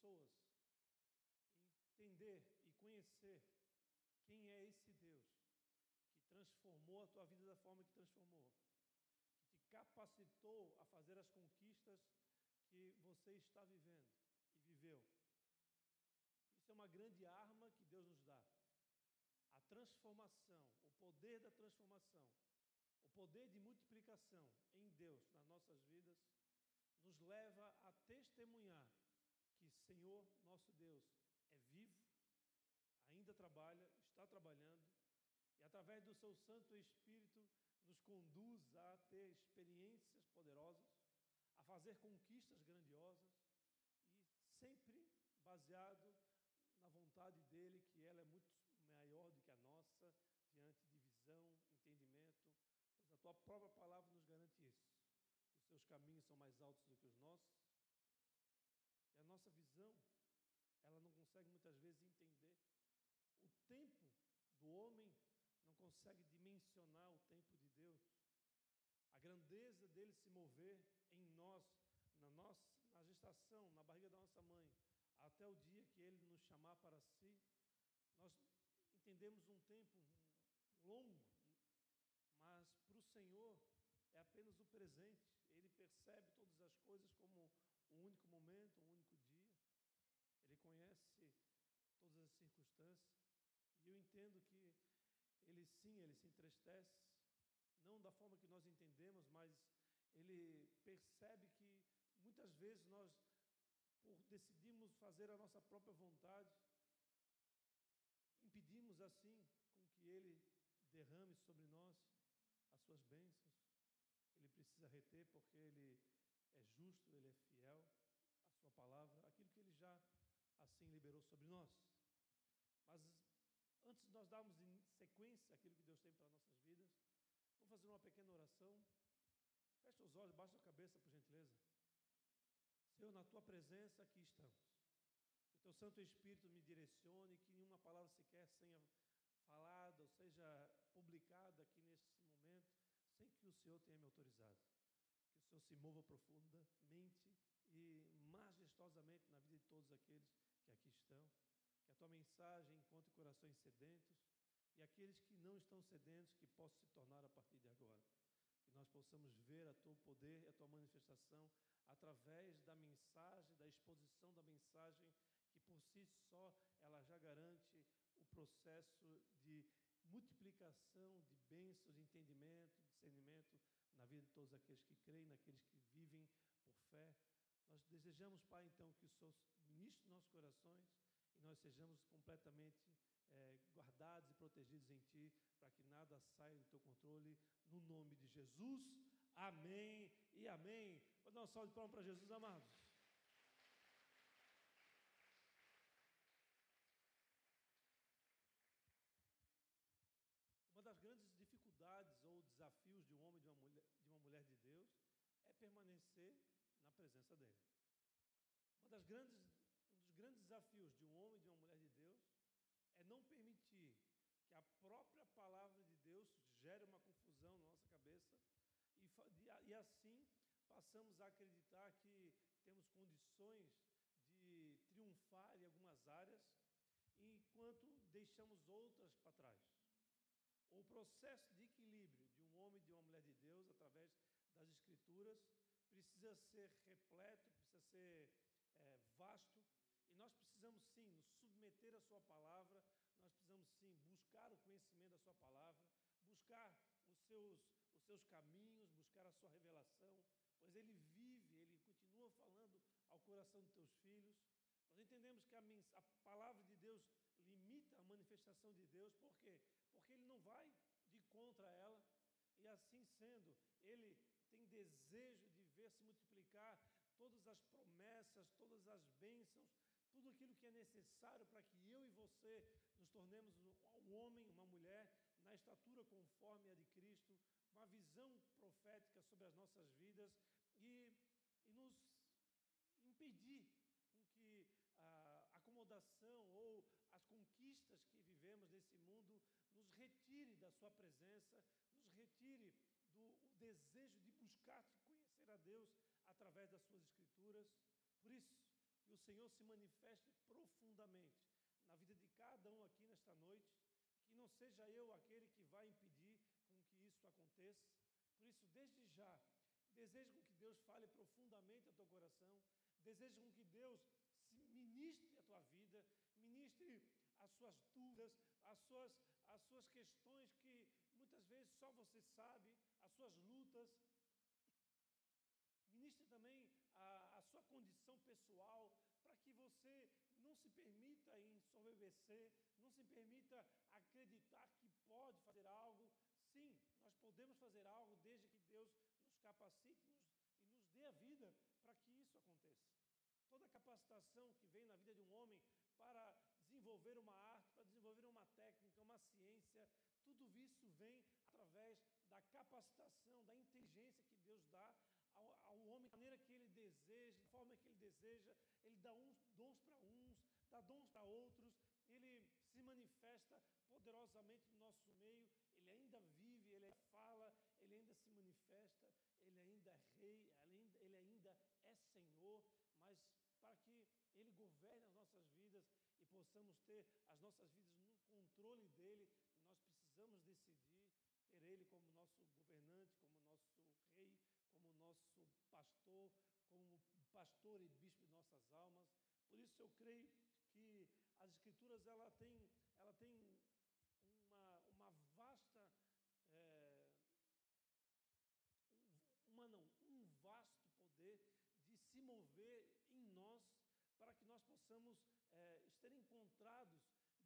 pessoas entender e conhecer quem é esse Deus que transformou a tua vida da forma que transformou, que te capacitou a fazer as conquistas que você está vivendo e viveu. Isso é uma grande arma que Deus nos dá. A transformação, o poder da transformação, o poder de multiplicação em Deus nas nossas vidas, nos leva a testemunhar Senhor nosso Deus é vivo, ainda trabalha, está trabalhando, e através do seu Santo Espírito nos conduz a ter experiências poderosas, a fazer conquistas grandiosas e sempre baseado na vontade dele, que ela é muito maior do que a nossa, diante de visão, entendimento, pois a tua própria palavra nos garante isso, que os seus caminhos são mais altos do que os nossos. Nossa visão, ela não consegue muitas vezes entender. O tempo do homem não consegue dimensionar o tempo de Deus. A grandeza dele se mover em nós, na nossa na gestação, na barriga da nossa mãe, até o dia que Ele nos chamar para si, nós entendemos um tempo longo, mas para o Senhor é apenas o presente. Ele percebe todas as coisas como um único momento, um único dia. Ele conhece todas as circunstâncias. E eu entendo que ele sim, ele se entristece, não da forma que nós entendemos, mas ele percebe que muitas vezes nós por decidirmos fazer a nossa própria vontade, impedimos assim com que Ele derrame sobre nós as suas bênçãos. Ele precisa reter porque Ele é justo, Ele é fiel à Sua palavra, aquilo que Ele já assim liberou sobre nós. Mas antes de nós darmos sequência aquilo que Deus tem para nossas vidas, vamos fazer uma pequena oração. Feche os olhos, baixa a cabeça, por gentileza. Senhor, na tua presença aqui estamos. Que o teu Santo Espírito me direcione, que nenhuma palavra sequer seja falada ou seja publicada aqui nesse momento, sem que o Senhor tenha me autorizado. Que o Senhor se mova profundamente e majestosamente na vida de todos aqueles que aqui estão. Tua mensagem encontre corações sedentos e aqueles que não estão sedentos, que possam se tornar a partir de agora. Que nós possamos ver a teu poder e a tua manifestação através da mensagem, da exposição da mensagem, que por si só ela já garante o processo de multiplicação de bênçãos, de entendimento, de discernimento na vida de todos aqueles que creem, naqueles que vivem por fé. Nós desejamos, Pai, então, que o Senhor ministre nossos corações e nós sejamos completamente é, guardados e protegidos em Ti, para que nada saia do Teu controle, no nome de Jesus. Amém e amém. Vou dar um salve de palmas para Jesus, amados. Uma das grandes dificuldades ou desafios de um homem, de uma mulher, de uma mulher de Deus, é permanecer na presença dele. Uma das grandes, grandes desafios de um homem e de uma mulher de Deus é não permitir que a própria palavra de Deus gere uma confusão na nossa cabeça e, e assim passamos a acreditar que temos condições de triunfar em algumas áreas, enquanto deixamos outras para trás. O processo de equilíbrio de um homem e de uma mulher de Deus, através das Escrituras, precisa ser repleto, precisa ser é, vasto, nós precisamos sim nos submeter à Sua palavra, nós precisamos sim buscar o conhecimento da Sua palavra, buscar os seus, os seus caminhos, buscar a sua revelação, pois ele vive, ele continua falando ao coração dos teus filhos. Nós entendemos que a, a palavra de Deus limita a manifestação de Deus, por quê? Porque ele não vai de contra ela, e assim sendo, ele tem desejo de ver se multiplicar todas as promessas, todas as bênçãos, tudo aquilo que é necessário para que eu e você nos tornemos um homem, uma mulher, na estatura conforme a de Cristo, uma visão profética sobre as nossas vidas e, e nos impedir com que a acomodação ou as conquistas que vivemos nesse mundo nos retire da Sua presença, nos retire do desejo de buscar, conhecer a Deus através das Suas Escrituras. Por isso, que o Senhor se manifeste profundamente na vida de cada um aqui nesta noite, que não seja eu aquele que vai impedir com que isso aconteça. Por isso, desde já, desejo com que Deus fale profundamente ao teu coração, desejo com que Deus ministre a tua vida, ministre as suas dúvidas, as suas, as suas questões que muitas vezes só você sabe, as suas lutas. Ministre também sua condição pessoal, para que você não se permita ensoberbecer, não se permita acreditar que pode fazer algo. Sim, nós podemos fazer algo desde que Deus nos capacite nos, e nos dê a vida para que isso aconteça. Toda capacitação que vem na vida de um homem para desenvolver uma arte, para desenvolver uma técnica, uma ciência, tudo isso vem através da capacitação, da inteligência que Deus dá ao, ao, homem da maneira que ele deseja, da forma que ele deseja. Ele dá uns dons para uns, dá dons para outros. Ele se manifesta poderosamente no nosso meio. Ele ainda vive, ele fala, ele ainda se manifesta. Ele ainda é rei, ainda, ele ainda é Senhor. Mas para que ele governe as nossas vidas e possamos ter as nossas vidas no controle dele, nós precisamos decidir ter ele como nosso governante, como nosso rei, como nosso pastor, como pastor e bispo de nossas almas. Por isso eu creio que as escrituras ela tem, ela tem uma, uma vasta é, uma não, um vasto poder de se mover em nós para que nós possamos é, estar encontrados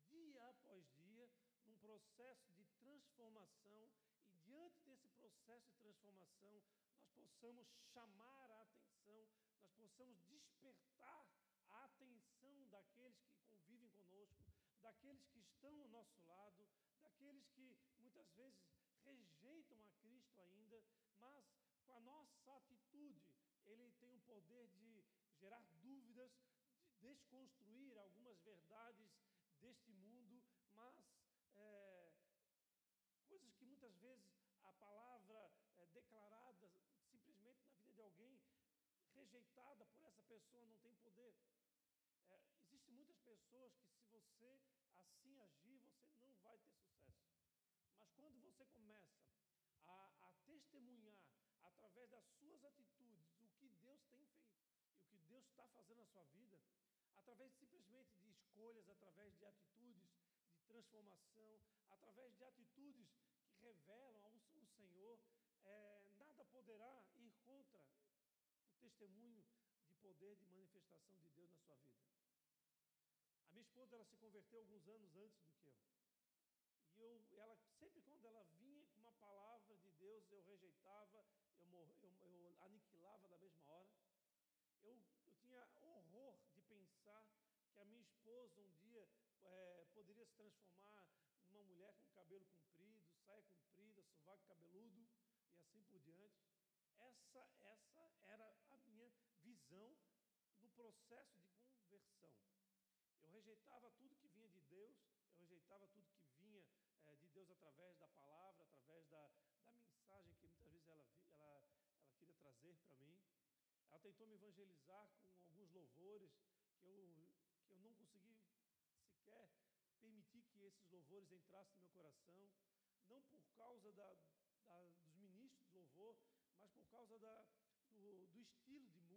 dia após dia num processo de transformação e diante desse processo de transformação nós possamos chamar a atenção, nós possamos despertar a atenção daqueles que convivem conosco, daqueles que estão ao nosso lado, daqueles que muitas vezes rejeitam a Cristo ainda, mas com a nossa atitude, ele tem o poder de gerar dúvidas, de desconstruir algumas verdades deste mundo, mas é, coisas que muitas vezes a palavra é, declarada simplesmente na vida de alguém, rejeitada por essa pessoa, não tem poder. É, Existem muitas pessoas que, se você assim agir, você não vai ter sucesso. Mas quando você começa a, a testemunhar, através das suas atitudes, o que Deus tem feito e o que Deus está fazendo na sua vida, através simplesmente de escolhas, através de atitudes de transformação, através de atitudes que revelam ao, o Senhor, é, nada poderá testemunho de poder de manifestação de Deus na sua vida. A minha esposa ela se converteu alguns anos antes do que eu. E eu, ela sempre quando ela vinha com uma palavra de Deus, eu rejeitava, eu, eu, eu aniquilava da mesma hora. Eu, eu tinha horror de pensar que a minha esposa um dia é, poderia se transformar numa mulher com cabelo comprido, saia comprida, sovaco cabeludo e assim por diante. Essa, essa era a visão no processo de conversão. Eu rejeitava tudo que vinha de Deus, eu rejeitava tudo que vinha é, de Deus através da palavra, através da, da mensagem que muitas vezes ela, ela, ela queria trazer para mim. Ela tentou me evangelizar com alguns louvores que eu, que eu não consegui sequer permitir que esses louvores entrassem no meu coração, não por causa da, da, dos ministros de louvor, mas por causa da, do, do, estilo de música,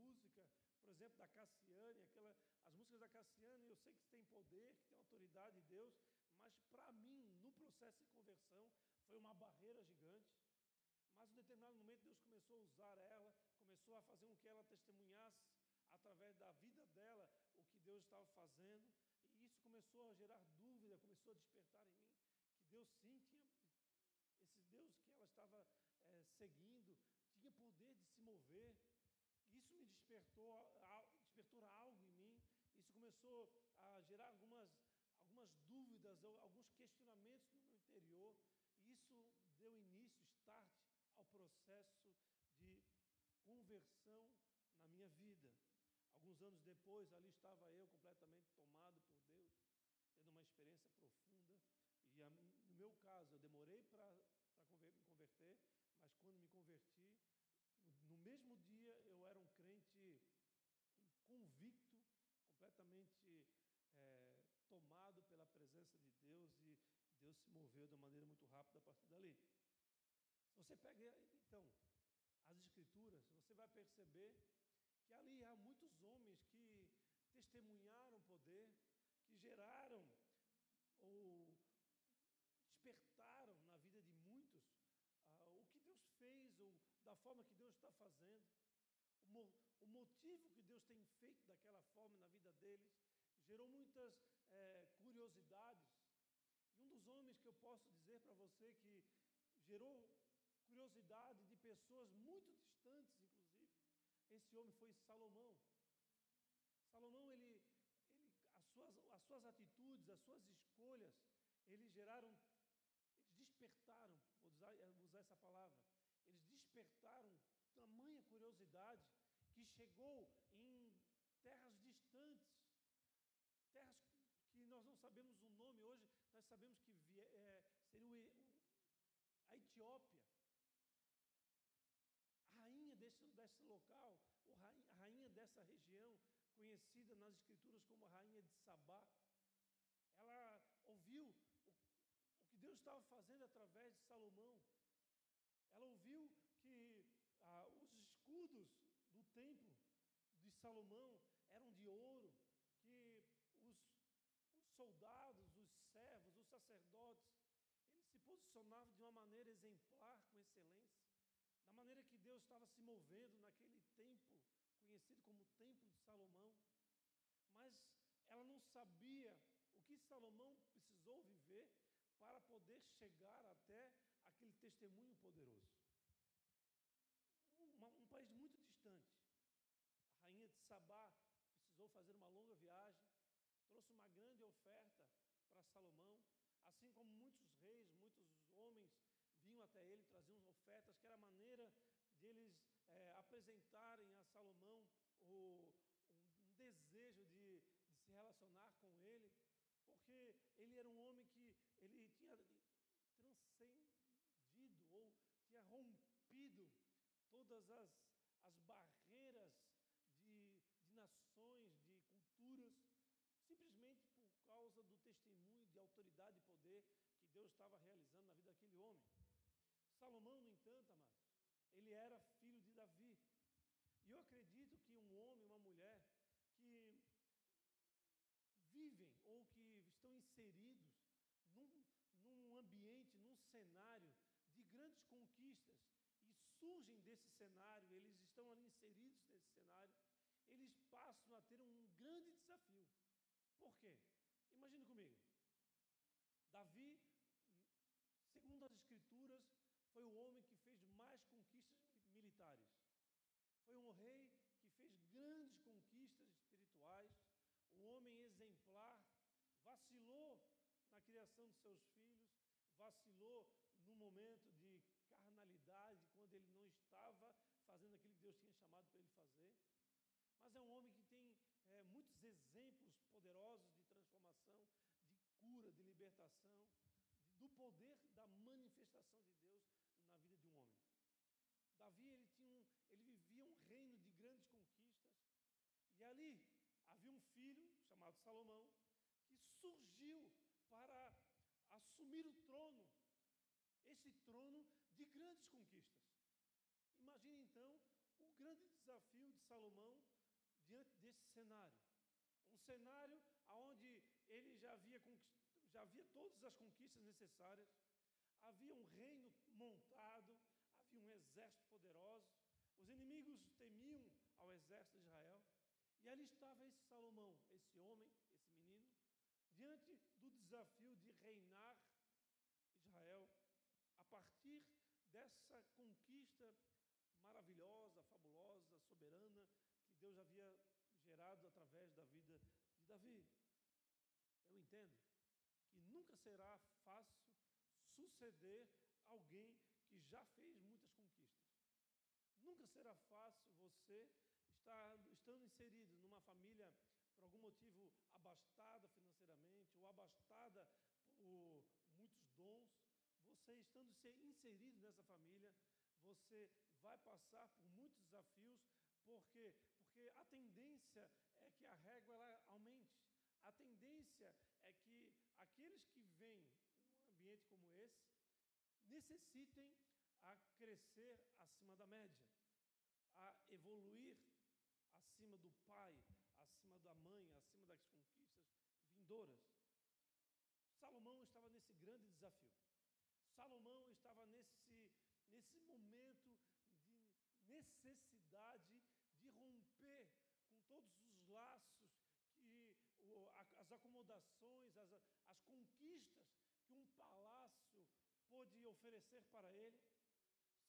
por exemplo, da Cassiane, aquela, as músicas da Cassiane, eu sei que tem poder, que tem autoridade de Deus, mas para mim, no processo de conversão, foi uma barreira gigante. Mas em determinado momento Deus começou a usar ela, começou a fazer com que ela testemunhasse através da vida dela o que Deus estava fazendo. E isso começou a gerar dúvida, começou a despertar em mim que Deus sim tinha, esse Deus que ela estava é, seguindo, tinha poder de se mover. Despertou, despertou algo em mim. Isso começou a gerar algumas, algumas dúvidas, alguns questionamentos no meu interior. E isso deu início, start ao processo de conversão na minha vida. Alguns anos depois, ali estava eu completamente tomado por Deus, tendo uma experiência profunda. E a, no meu caso, eu demorei para me converter, mas quando me converti, no, no mesmo dia eu era um crente convicto, extremamente é, tomado pela presença de Deus e Deus se moveu de uma maneira muito rápida a partir dali. Se você pega, então, as Escrituras, você vai perceber que ali há muitos homens que testemunharam poder, que geraram ou despertaram na vida de muitos ah, o que Deus fez, ou da forma que Deus está fazendo, o, mo o, motivo que Deus tem feito daquela forma na vida deles, gerou muitas é, curiosidades. E um dos homens que eu posso dizer para você que gerou curiosidade de pessoas muito distantes, inclusive, esse homem foi Salomão. Salomão, ele, ele, as, suas, as suas atitudes, as suas escolhas, eles geraram, eles despertaram, vou usar, vou usar essa palavra, eles despertaram tamanha curiosidade chegou em terras distantes, terras que nós não sabemos o nome hoje, nós sabemos que é, seria o, a Etiópia. A rainha desse, desse local, a rainha dessa região, conhecida nas escrituras como a rainha de Sabá, ela ouviu o, o que Deus estava fazendo através de Salomão. Ela ouviu que ah, os escudos do templo de Salomão eram de ouro, que os, os soldados, os servos, os sacerdotes, eles se posicionavam de uma maneira exemplar, com excelência, da maneira que Deus estava se movendo naquele templo, conhecido como Templo de Salomão. Mas ela não sabia o que Salomão precisou viver para poder chegar até aquele testemunho poderoso. Um, um país muito distante. A rainha de Sabá precisou fazer uma longa viagem, trouxe uma grande oferta para Salomão, assim como muitos reis, muitos homens vinham até ele, traziam ofertas, que era a maneira deles é, apresentarem a Salomão o, um, desejo de, de se relacionar com ele, porque ele era um homem que ele tinha transcendido ou tinha rompido todas as, as barreiras nações, de culturas, simplesmente por causa do testemunho de autoridade e poder que Deus estava realizando na vida daquele homem. Salomão, no entanto, amados, ele era filho de Davi. E eu acredito que um homem, uma mulher que vivem ou que estão inseridos num, num ambiente, num cenário de grandes conquistas e surgem desse cenário, eles estão ali inseridos nesse cenário, eles passam a ter um grande desafio. Por quê? Imagine comigo. Davi, segundo as Escrituras, foi o homem que fez mais conquistas militares. Foi um rei que fez grandes conquistas espirituais, um homem exemplar, vacilou na criação dos seus filhos, vacilou no momento de carnalidade, quando ele não estava fazendo aquilo que Deus tinha chamado para ele fazer. Mas é um homem que tem é, muitos exemplos poderosos de transformação, de cura, de libertação, de, do poder da manifestação de Deus na vida de um homem. Davi ele tinha um, ele vivia um reino de grandes conquistas e ali havia um filho chamado Salomão que surgiu para assumir o trono, esse trono de grandes conquistas. Imagine então o grande desafio de Salomão desse cenário, um cenário onde ele já havia já havia todas as conquistas necessárias, havia um reino montado, havia um exército poderoso, os inimigos temiam ao exército de Israel, e ali estava esse Salomão, esse homem, esse menino, diante do desafio de reinar Israel a partir dessa conquista maravilhosa, fabulosa, soberana que Deus havia através da vida de Davi. Eu entendo que nunca será fácil suceder alguém que já fez muitas conquistas. Nunca será fácil você estar estando inserido numa família por algum motivo abastada financeiramente ou abastada por muitos dons, você estando inserido nessa família, você vai passar por muitos desafios, porque porque a tendência é que a régua ela aumente. a tendência é que aqueles que vêm num ambiente como esse necessitem a crescer acima da média, a evoluir acima do pai, acima da mãe, acima das conquistas vindouras. Salomão estava nesse grande desafio. Salomão estava nesse, nesse momento de necessidade todos os laços que as acomodações, as, as conquistas que um palácio pôde oferecer para ele.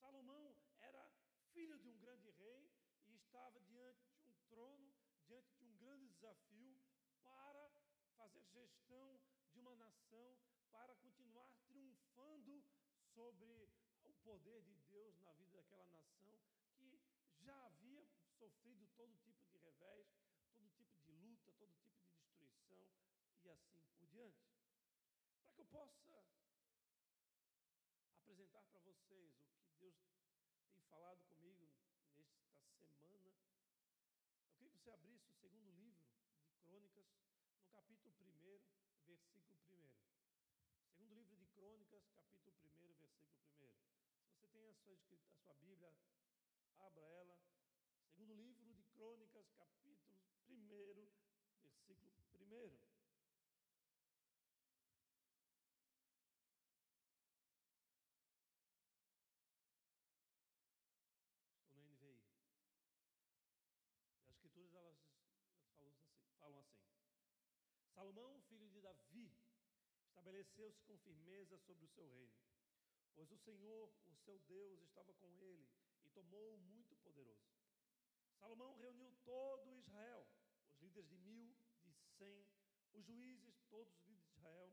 Salomão era filho de um grande rei e estava diante de um trono, diante de um grande desafio para fazer gestão de uma nação, para continuar triunfando sobre o poder de Deus na vida daquela nação que já havia sofrido todo tipo de revés, todo tipo de luta, todo tipo de destruição e assim por diante. Para que eu possa apresentar para vocês o que Deus tem falado comigo nesta semana, eu queria que você abrisse o segundo livro de Crônicas, no capítulo 1, versículo 1. Segundo livro de Crônicas, capítulo 1, versículo 1. Se você tem a sua, a sua Bíblia, abra ela. Segundo livro de Crônicas, capítulo 1, versículo 1. Estou na NVI. As escrituras elas, elas assim, falam assim: Salomão, filho de Davi, estabeleceu-se com firmeza sobre o seu reino, pois o Senhor, o seu Deus, estava com ele e tomou-o muito poderoso. Salomão reuniu todo Israel, os líderes de mil, cem, os juízes, todos os líderes de Israel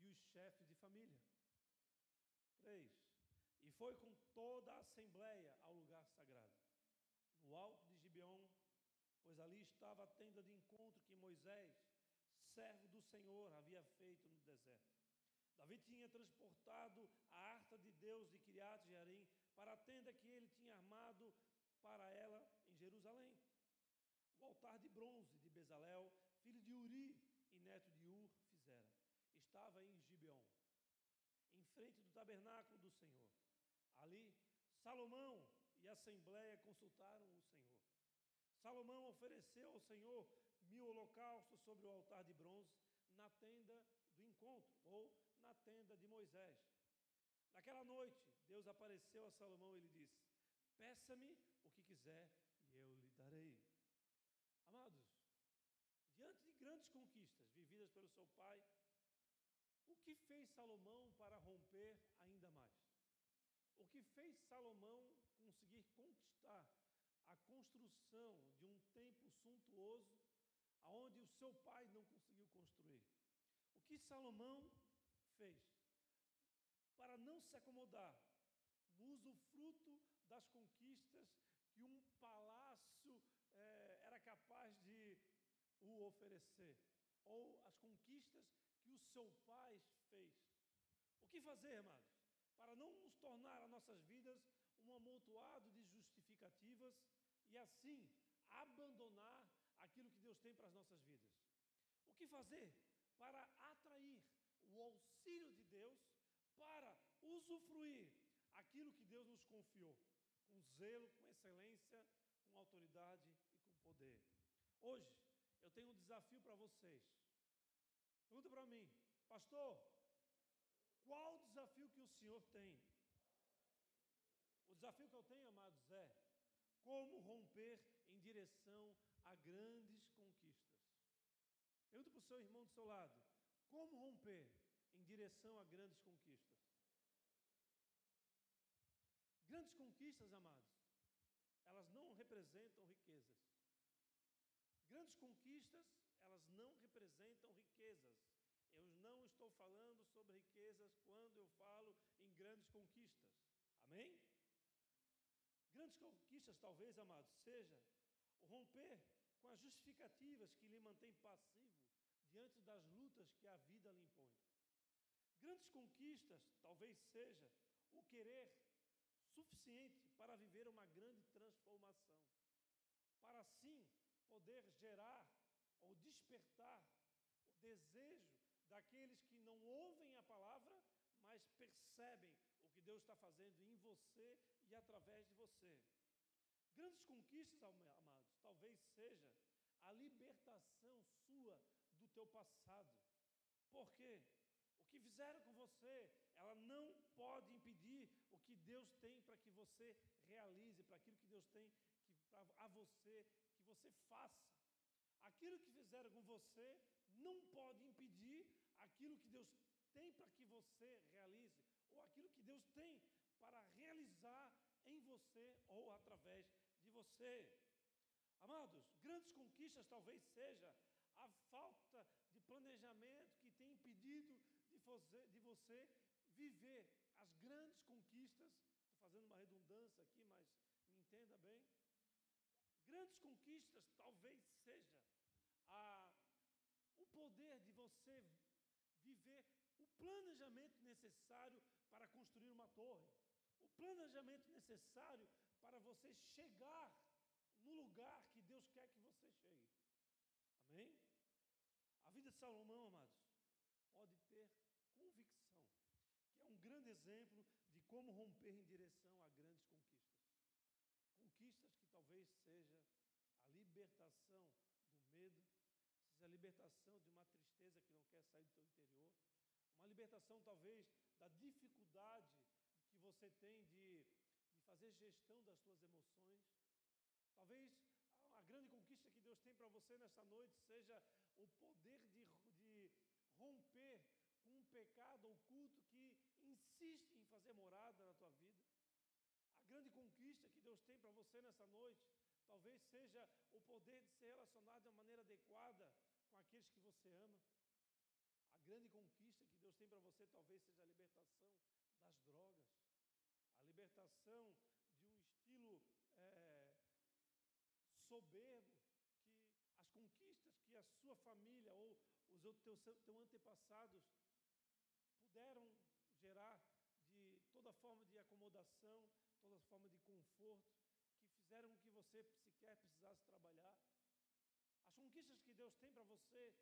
e os chefes de família. Três. E foi com toda a assembleia ao lugar sagrado, no alto de Gibeon, pois ali estava a tenda de encontro que Moisés, servo do Senhor, havia feito no deserto. Davi tinha transportado a arca de Deus de Kiriat Jearim para a tenda que ele tinha armado para ela em Jerusalém. O altar de bronze de Bezalel, filho de Uri e neto de Ur, fizeram. Estava em Gibeon, em frente do tabernáculo do Senhor. Ali, Salomão e a assembleia consultaram o Senhor. Salomão ofereceu ao Senhor mil holocaustos sobre o altar de bronze na tenda do encontro, ou na tenda de Moisés. Naquela noite, Deus apareceu a Salomão e lhe disse: Peça-me o que quiser e eu lhe darei. Amados, diante de grandes conquistas vividas pelo seu pai, que fez Salomão para romper ainda mais? O que fez Salomão conseguir conquistar a construção de um templo suntuoso aonde o seu pai não conseguiu construir. O que Salomão fez para não se acomodar no usufruto das conquistas que um palácio eh, era capaz de o oferecer, ou as conquistas que o seu pai fez. O que fazer, amados, para não nos tornar as nossas vidas um amontoado de justificativas e assim abandonar aquilo que Deus tem para as nossas vidas. O que fazer para atrair o auxílio de Deus para usufruir aquilo que Deus nos confiou, com zelo, com excelência, com autoridade e com poder. Hoje, eu tenho um desafio para vocês. Pergunta para mim, pastor, qual o desafio que o senhor tem? O desafio que eu tenho, amados, é como romper em direção a grandes conquistas. Pergunta para o seu irmão do seu lado: como romper em direção a grandes conquistas? Grandes conquistas, amados, elas não representam riquezas. Grandes conquistas, elas não representam riquezas. Eu não estou falando sobre riquezas quando eu falo em grandes conquistas. Amém? Grandes conquistas, talvez, amados, seja romper com as justificativas que lhe mantém passivo diante das lutas que a vida lhe impõe. Grandes conquistas talvez seja o querer suficiente para viver uma grande transformação, para assim poder gerar ou despertar o daqueles que ouvem a palavra, mas percebem o que Deus está fazendo em você e através de você. Grandes conquistas, amados, talvez seja a libertação sua do teu passado. Por quê? O que fizeram com você, ela não pode impedir o que Deus tem para que você realize, para aquilo que Deus tem que, pra, a você, que você faça. Aquilo que fizeram com você não pode impedir aquilo que Deus tem para que você realize, ou aquilo que Deus tem para realizar em você ou através de você. Amados, grandes conquistas talvez seja a falta de planejamento que tem impedido de você, de você viver as grandes conquistas. Estou fazendo uma redundância aqui, mas me entenda bem. Grandes conquistas talvez seja a, o poder de você planejamento necessário para construir uma torre, o planejamento necessário para você chegar no lugar que Deus quer que você chegue. Amém? A vida de Salomão, amados, pode ter convicção, que é um grande exemplo de como romper em direção a grandes conquistas. Conquistas que talvez seja a libertação do medo, seja a libertação de uma tristeza que não quer sair do teu interior, uma libertação talvez da dificuldade que você tem de, de fazer gestão das suas emoções. Talvez a grande conquista que Deus tem para você nessa noite seja o poder de, de romper com um pecado oculto que insiste em fazer morada na tua vida. A grande conquista que Deus tem para você nessa noite talvez seja o poder de se relacionar de uma maneira adequada com aqueles que você ama. A grande conquista Deus tem para você talvez seja a libertação das drogas, a libertação de um estilo é, soberbo, que as conquistas que a sua família ou os teus, teus antepassados puderam gerar de toda forma de acomodação, toda forma de conforto, que fizeram com que você sequer precisasse trabalhar. As conquistas que Deus tem para você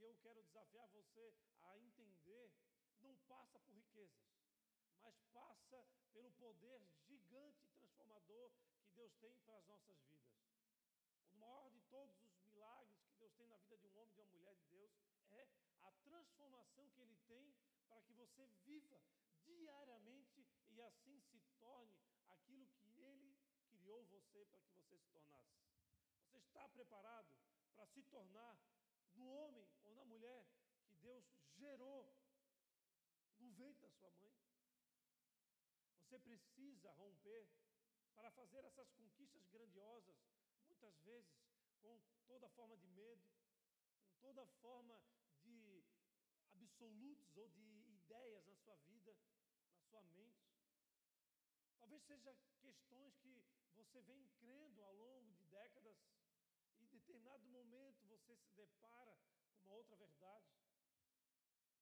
eu quero desafiar você a entender, não passa por riquezas, mas passa pelo poder gigante e transformador que Deus tem para as nossas vidas. O maior de todos os milagres que Deus tem na vida de um homem e de uma mulher de Deus é a transformação que Ele tem para que você viva diariamente e assim se torne aquilo que Ele criou você para que você se tornasse. Você está preparado para se tornar no homem ou na mulher que Deus gerou no ventre da sua mãe? Você precisa romper para fazer essas conquistas grandiosas muitas vezes com toda forma de medo, com toda forma de absolutos ou de ideias na sua vida, na sua mente. Talvez seja questões que você vem crendo ao longo de décadas determinado momento você se depara com uma outra verdade.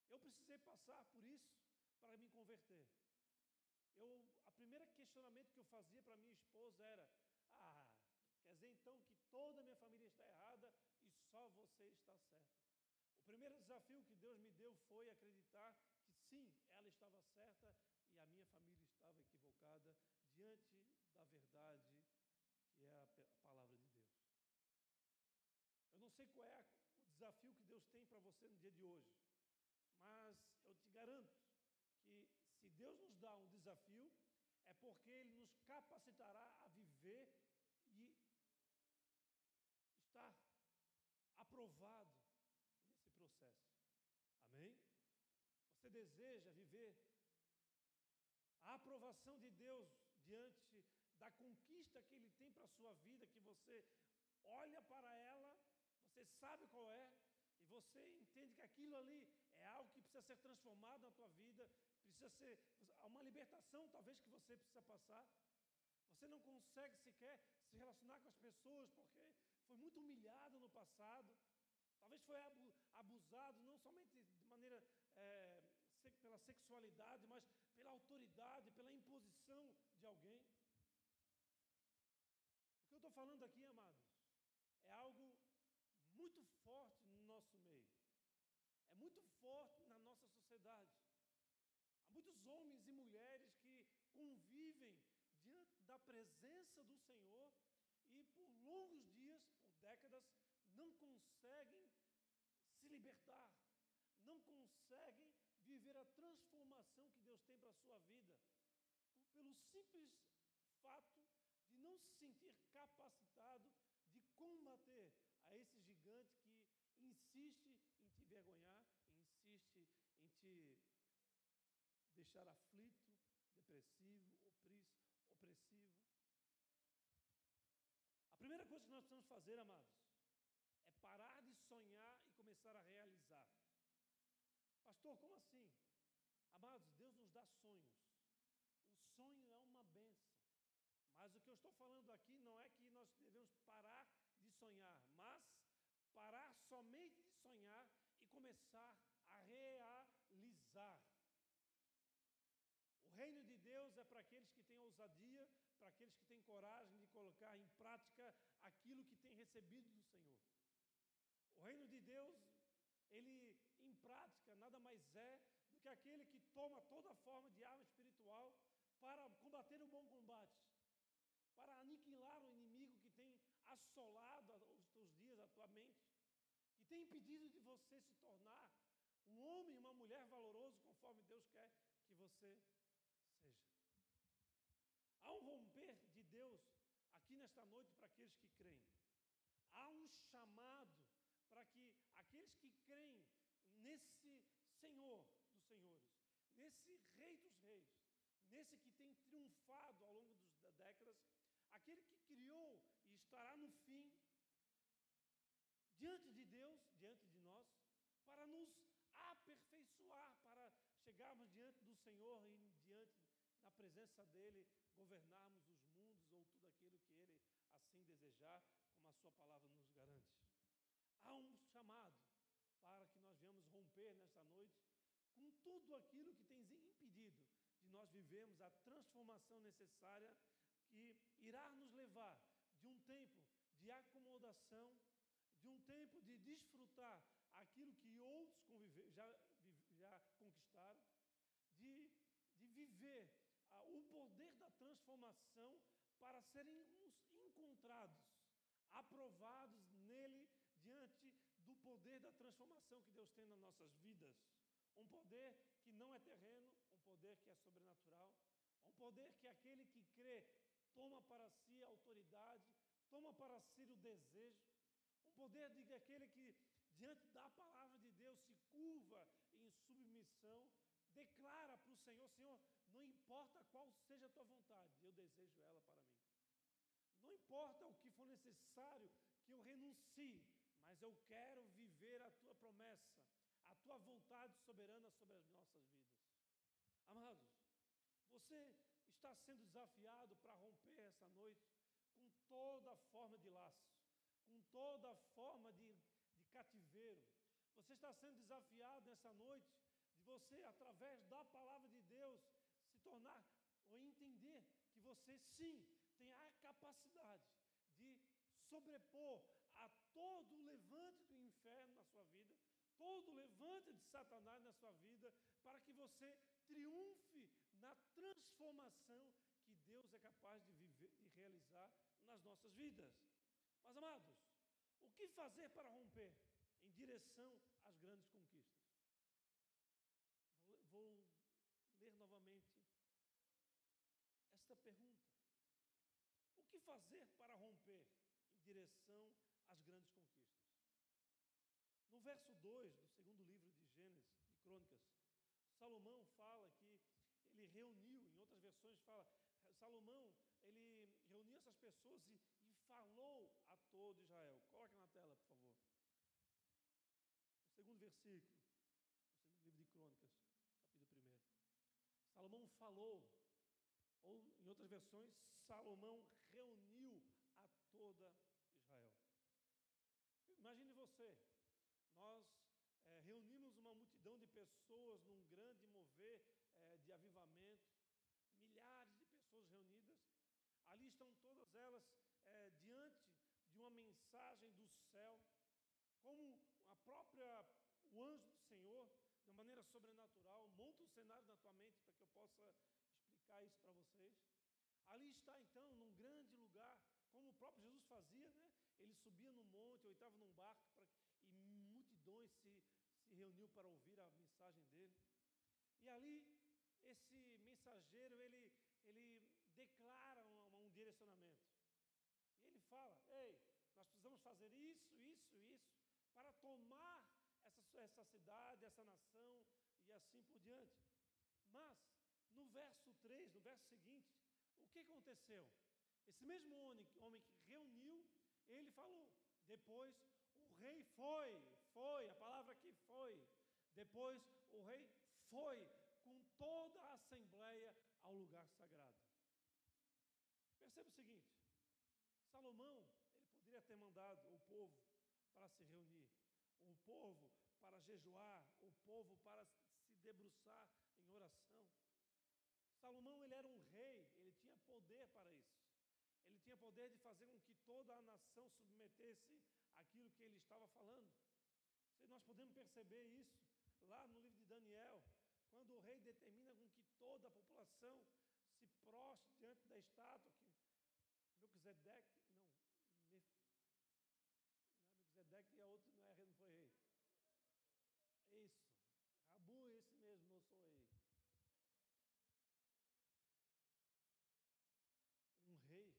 Eu precisei passar por isso para me converter. Eu, a primeira questionamento que eu fazia para minha esposa era: Ah, Quer dizer então que toda a minha família está errada e só você está certa. O primeiro desafio que Deus me deu foi acreditar que sim, ela estava certa e a minha família estava equivocada diante da verdade que é a palavra de Deus. Eu não sei qual é o desafio que Deus tem para você no dia de hoje, mas eu te garanto que se Deus nos dá um desafio, é porque Ele nos capacitará a viver e estar aprovado nesse processo. Amém? Você deseja viver a aprovação de Deus diante da conquista que Ele tem para a sua vida, que você olha para ela, você sabe qual é, e você entende que aquilo ali é algo que precisa ser transformado na tua vida, precisa ser uma libertação, talvez que você precisa passar. Você não consegue sequer se relacionar com as pessoas porque foi muito humilhado no passado, talvez foi abusado não somente de maneira é, pela sexualidade, mas pela autoridade, pela imposição de alguém. O que eu estou falando aqui, é muito forte no nosso meio. É muito forte na nossa sociedade. Há muitos homens e mulheres que convivem diante da presença do Senhor e por longos dias, por décadas, não conseguem se libertar, não conseguem viver a transformação que Deus tem para a sua vida, pelo simples fato de não se sentir capacitado de combater a esse gigante que insiste em te vergonhar, insiste em te deixar aflito, depressivo, opressivo. A primeira coisa que nós precisamos fazer, amados, é parar de sonhar e começar a realizar. Pastor, como assim? Amados, Deus nos dá sonhos. O sonho é uma benção. Mas o que eu estou falando aqui não é que nós devemos parar de sonhar, mas parar somente de sonhar e a realizar. O reino de Deus é para aqueles que têm ousadia, para aqueles que têm coragem de colocar em prática aquilo que têm recebido do Senhor. O reino de Deus, ele em prática nada mais é do que aquele que toma toda forma de arma espiritual para combater o bom combate, para aniquilar o inimigo que tem assolado os teus dias, a tua mente, que tem impedido de você se tornar um homem e uma mulher valoroso conforme Deus quer que você seja. Há um romper de Deus aqui nesta noite para aqueles que creem. Há um chamado para que aqueles que creem nesse Senhor dos Senhores, nesse Rei dos Reis, nesse que tem triunfado ao longo das décadas, aquele que criou e estará no fim, diante de Deus, diante de nós, para nos aperfeiçoar, para chegarmos diante do Senhor e diante da presença dele, governarmos os mundos ou tudo aquilo que ele assim desejar, como a sua palavra nos garante. Há um chamado para que nós venhamos romper nesta noite com tudo aquilo que tem impedido de nós vivermos a transformação necessária que irá nos levar de um tempo de acomodação, de um tempo de desfrutar aquilo que outros já conquistaram, de, de viver ah, o poder da transformação para serem encontrados, aprovados nele diante do poder da transformação que Deus tem nas nossas vidas. Um poder que não é terreno, um poder que é sobrenatural, um poder que aquele que crê toma para si a autoridade, toma para si o desejo, um poder de aquele que, diante da palavra de Deus, se curva em submissão, declara para o Senhor: Senhor, não importa qual seja a tua vontade, eu desejo ela para mim. Não importa o que for necessário que eu renuncie, mas eu quero viver a tua promessa, a tua vontade soberana sobre as nossas vidas. Amados, você está sendo desafiado para romper essa noite com toda forma de laço, com toda forma de, de cativeiro. Você está sendo desafiado nessa noite de você, através da palavra de Deus, tornar ou entender que você sim tem a capacidade de sobrepor a todo o levante do inferno na sua vida, todo o levante de Satanás na sua vida, para que você triunfe na transformação que Deus é capaz de, viver, de realizar nas nossas vidas. Mas, amados, o que fazer para romper em direção às grandes conquistas? Vou, vou ler novamente esta pergunta. O que fazer para romper em direção às grandes conquistas? No verso 2 do segundo livro de Gênesis, de Crônicas, Salomão fala que ele reuniu, em outras versões fala, Salomão, ele reuniu essas pessoas e, e falou a todo Israel. Coloca na tela, por favor. O segundo versículo, do segundo livro de Crônicas, capítulo 1. Salomão falou, ou em outras versões, Salomão reuniu a toda Israel. Imagine você, nós é, reunimos uma multidão de pessoas num grande mover é, de avivamento, milhares de pessoas reunidas. Ali estão todas elas é, diante de uma mensagem do céu, como a própria o anjo do Senhor maneira sobrenatural. Monta um cenário na tua mente para que eu possa explicar isso para vocês. Ali está então, num grande lugar, como o próprio Jesus fazia, né? Ele subia no monte ou estava num barco pra, e multidões se, se reuniu para ouvir a mensagem dele. E ali, esse mensageiro, ele, ele declara um, um direcionamento. E ele fala: Ei, nós precisamos fazer isso, isso, isso, para tomar essa, essa cidade, essa nação e assim por diante. Mas, no verso 3, no verso seguinte, que aconteceu? Esse mesmo homem, que reuniu, ele falou. Depois o rei foi, foi, a palavra que foi. Depois o rei foi com toda a assembleia ao lugar sagrado. Perceba o seguinte: Salomão, ele poderia ter mandado o povo para se reunir, o povo para jejuar, o povo para se debruçar em oração. Salomão, ele era um rei, ele tinha poder para isso. Ele tinha poder de fazer com que toda a nação submetesse aquilo que ele estava falando. Nós podemos perceber isso lá no livro de Daniel, quando o rei determina com que toda a população se prostre diante da estátua que Melquisedeque, não, Mef, não é Melquisedeque e a outra não, é, não foi rei. Isso, Rabu, esse mesmo, não sou rei. Um rei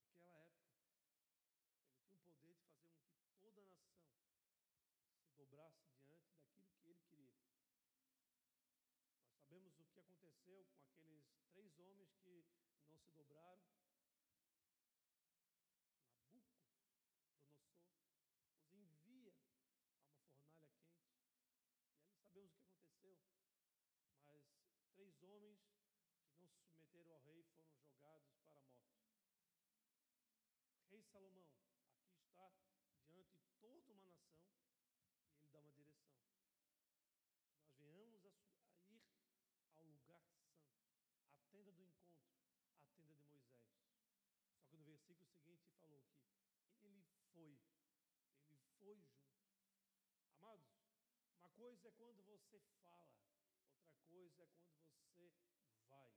naquela época, ele tinha o poder de fazer com que toda a nação se dobrasse diante daquilo que ele queria. Nós sabemos o que aconteceu com aqueles três homens que não se dobraram. Nabuco, Donossor, os envia a uma fornalha quente. E ali sabemos o que aconteceu. Mas três homens que não se submeteram ao rei foram jogados para a morte. Rei Salomão, aqui está diante de toda uma nação e ele dá uma direção. Que nós venhamos a, a ir ao lugar santo, a tenda do encontro, a tenda de Moisés. Só que no versículo seguinte falou que ele foi, ele foi junto. Amados, uma coisa é quando você fala, outra coisa é quando você vai.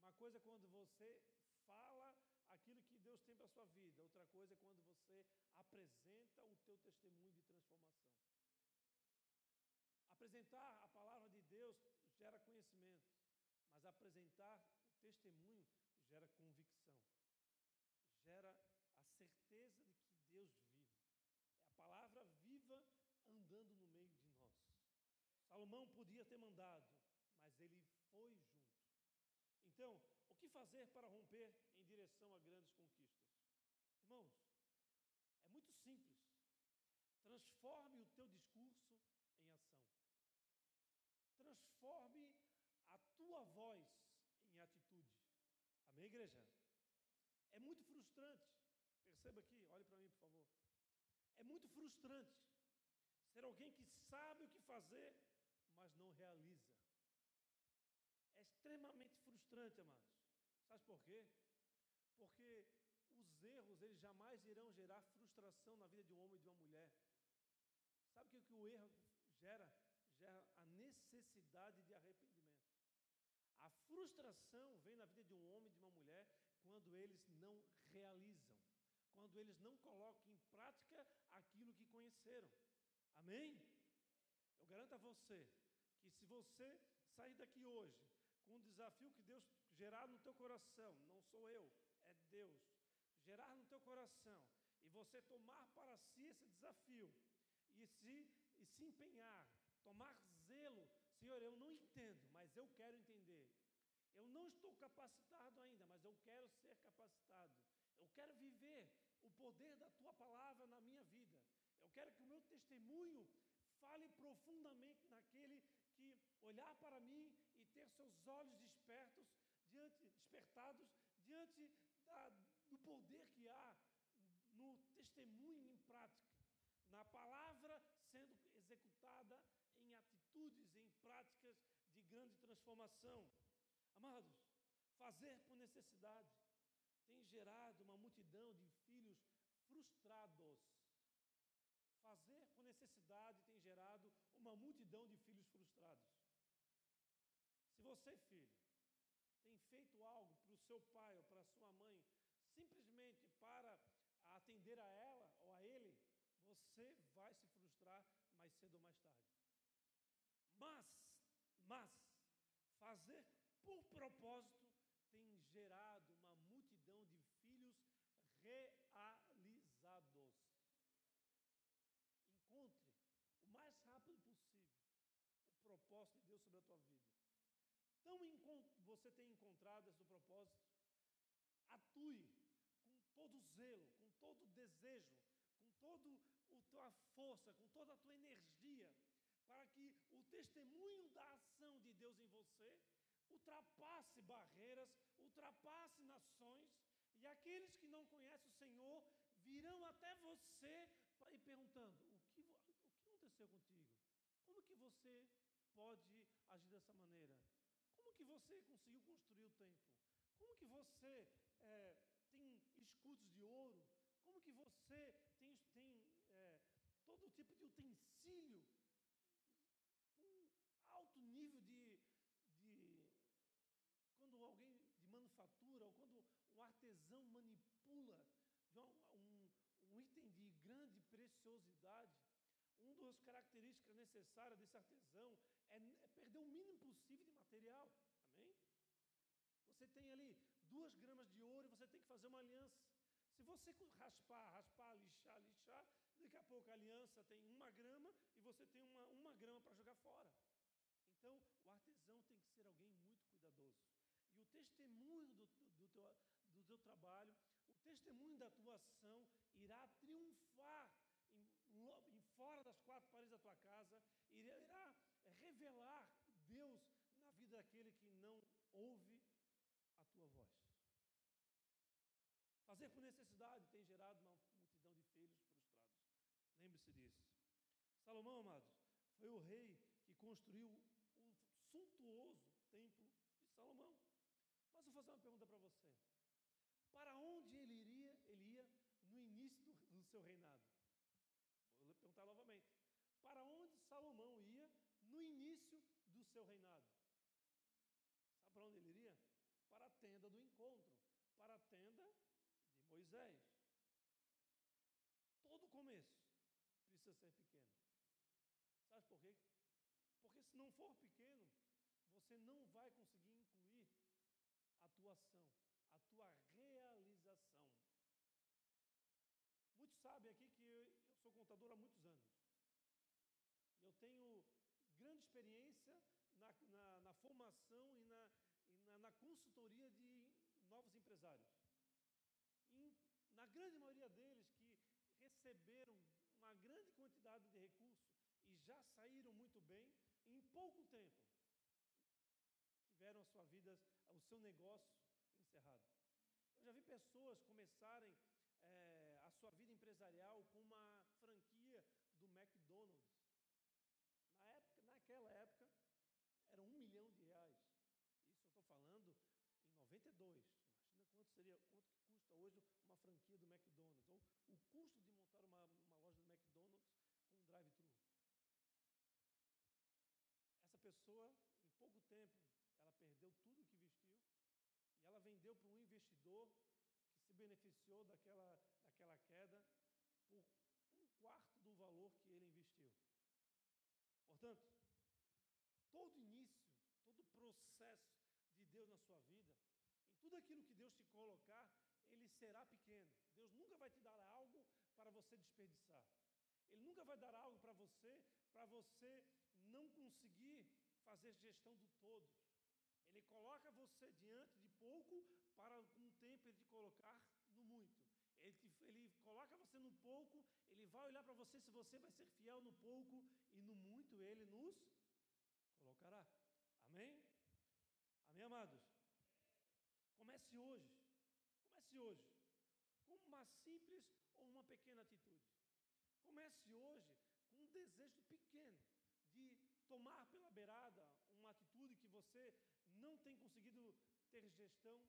Uma coisa é quando você fala aquilo que Deus tem para a sua vida. Outra coisa é quando você apresenta o teu testemunho de transformação. Apresentar a palavra de Deus gera conhecimento, mas apresentar o testemunho gera convicção, gera a certeza de que Deus vive. É a palavra viva andando no meio de nós. Salomão podia ter mandado, mas ele foi junto. Então, o que fazer para romper em direção a grandes conquistas? Irmãos, é muito simples. Transforme o teu discurso em ação. Transforme a tua voz em atitude. Amém, igreja? É muito frustrante. Perceba aqui, olhe para mim, por favor. É muito frustrante ser alguém que sabe o que fazer, mas não realiza. É extremamente frustrante, amados. Sabe por quê? Porque os erros, eles jamais irão gerar frustração na vida de um homem e de uma mulher. Sabe o que, que o erro gera? Gera a necessidade de arrependimento. A frustração vem na vida de um homem e de uma mulher quando eles não realizam, quando eles não colocam em prática aquilo que conheceram. Amém? Garanto a você que se você sair daqui hoje com um desafio que Deus gerar no teu coração, não sou eu, é Deus, gerar no teu coração, e você tomar para si esse desafio, e se, e se empenhar, tomar zelo, Senhor, eu não entendo, mas eu quero entender. Eu não estou capacitado ainda, mas eu quero ser capacitado. Eu quero viver o poder da tua palavra na minha vida. Eu quero que o meu testemunho fale profundamente naquele que olhar para mim e ter seus olhos despertos, diante, despertados diante da, do poder que há no testemunho em prática, na palavra sendo executada em atitudes, em práticas de grande transformação. Amados, fazer por necessidade tem gerado uma multidão de filhos frustrados. Fazer por necessidade tem multidão de filhos frustrados. Se você, filho, tem feito algo para o seu pai ou para a sua mãe, simplesmente para atender a ela ou a ele, você vai se frustrar mais cedo ou mais tarde. Mas, fazer por propósito tem gerado uma multidão de filhos realizados. Encontre o mais rápido possível o propósito de Deus sobre a tua vida. Então você tem encontrado esse propósito, atue com todo zelo, com todo desejo, com toda a tua força, com toda a tua energia, para que o testemunho da ação de Deus em você ultrapasse barreiras, ultrapasse nações, e aqueles que não conhecem o Senhor virão até você e perguntando: o que, o que aconteceu contigo? Como que você pode agir dessa maneira? Como que você conseguiu construir o templo? Como que você é, tem escudos de ouro? Como que você tem, tem é, todo tipo de utensílio com alto nível de, de quando alguém de manufatura ou quando um artesão manipula um, um item de grande preciosidade, uma das características necessárias desse artesão é, é perder o mínimo possível de material. Amém? Você tem ali duas gramas de ouro e você tem que fazer uma aliança. Se você raspar, raspar, lixar, lixar, daqui a pouco a aliança tem uma grama e você tem uma, uma grama para jogar fora. Então, o artesão tem que ser alguém muito cuidadoso. E o testemunho do, do, do, teu, do teu trabalho, o testemunho da tua ação irá triunfar em, em fora das quatro paredes da tua casa, revelar Deus na vida daquele que não ouve a tua voz. Fazer por necessidade tem gerado uma multidão de filhos frustrados. Lembre-se disso. Salomão, amados, foi o rei que construiu o suntuoso templo de Salomão. Mas vou fazer uma pergunta para você. Para onde ele iria? Ele ia no início do, do seu reinado. Vou perguntar novamente. Para onde Salomão ia no início do seu reinado? Sabe para onde ele iria? Para a tenda do encontro, para a tenda de Moisés. Todo começo precisa ser pequeno. Sabe por quê? Porque se não for pequeno, você não vai conseguir incluir a tua ação, a tua realização. Muitos sabem aqui que eu sou contador há muitos anos. Eu tenho grande experiência na, na, na formação e, na, e na, consultoria de novos empresários. E, na grande maioria deles que receberam uma grande quantidade de recursos e já saíram muito bem, em pouco tempo tiveram a sua vida, o seu negócio encerrado. Eu já vi pessoas começarem é, a sua vida empresarial com uma franquia do McDonald's. Na época, naquela época, era um milhão de reais. Isso eu estou falando em 92. Imagina quanto seria, quanto que custa hoje uma franquia do McDonald's, ou o custo de montar uma, uma loja do McDonald's com um drive-thru. Essa pessoa, em pouco tempo, ela perdeu tudo o que vestiu e ela vendeu para um investidor que se beneficiou daquela, daquela queda por um quarto do valor que ele investiu. Portanto, todo início, todo processo de Deus na sua vida, tudo aquilo que Deus te colocar, ele será pequeno. Deus nunca vai te dar algo para você desperdiçar. Ele nunca vai dar algo para você, para você não conseguir fazer gestão do todo. Ele coloca você diante de pouco para com o tempo ele te colocar no muito. Ele, te, ele coloca você no pouco, ele vai olhar para você se você vai ser fiel no pouco e no muito ele nos colocará. Amém? Amém, amados? Comece hoje. Comece hoje. Com uma simples ou uma pequena atitude. Comece hoje com um desejo pequeno de tomar pela beirada uma atitude que você não tem conseguido ter gestão,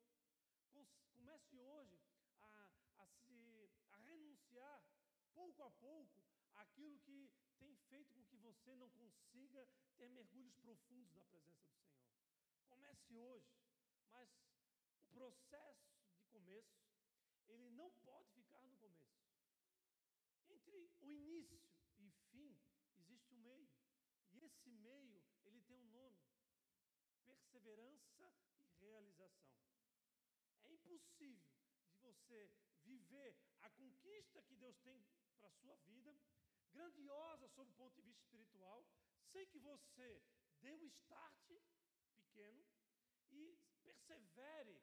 comece hoje a, a, se, a renunciar pouco a pouco aquilo que tem feito com que você não consiga ter mergulhos profundos na presença do Senhor. Comece hoje, mas processo de começo, ele não pode ficar no começo. Entre o início e fim, existe um meio. E esse meio, ele tem um nome: perseverança e realização. É impossível de você viver a conquista que Deus tem para a sua vida, grandiosa sob o ponto de vista espiritual, sem que você dê um start pequeno e persevere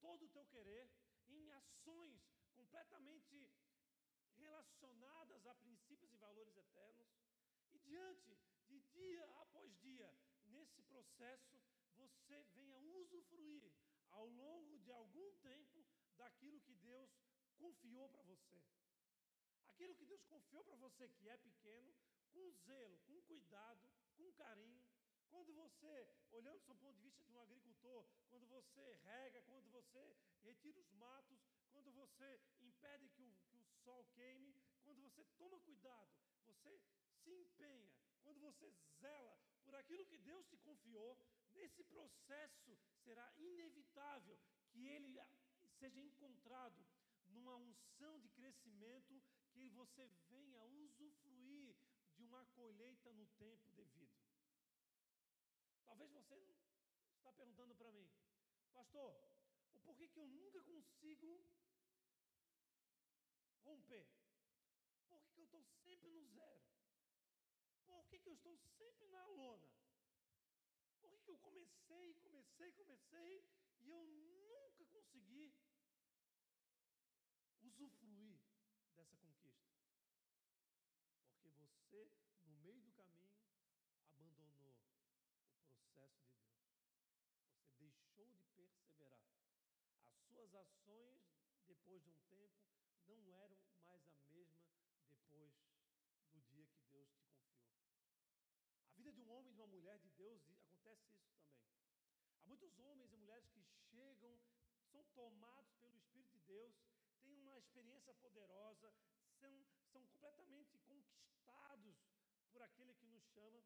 todo o teu querer em ações completamente relacionadas a princípios e valores eternos. E diante de dia após dia, nesse processo, você venha usufruir ao longo de algum tempo daquilo que Deus confiou para você. Aquilo que Deus confiou para você que é pequeno, com zelo, com cuidado, com carinho. Quando você, olhando do ponto de vista de um agricultor, quando você rega, quando você retira os matos, quando você impede que o, que o sol queime, quando você toma cuidado, você se empenha, quando você zela por aquilo que Deus te confiou, nesse processo será inevitável que ele seja encontrado numa unção de crescimento que você venha usufruir de uma colheita no tempo devido. Talvez você está perguntando para mim, pastor, o porquê que eu nunca consigo romper? Por que, que eu estou sempre no zero? Por que, que eu estou sempre na lona? Por que, que eu comecei, comecei, comecei e eu nunca consegui usufruir dessa conquista. Porque você, no meio do caminho, abandonou o processo de Deus. Você deixou de perseverar. As suas ações, depois de um tempo, não eram mais a mesma depois do dia que Deus te confiou. A vida de um homem e de uma mulher de Deus acontece isso também. Há muitos homens e mulheres que chegam, são tomados pelo Espírito de Deus, têm uma experiência poderosa, são, são completamente conquistados por aquele que nos chama.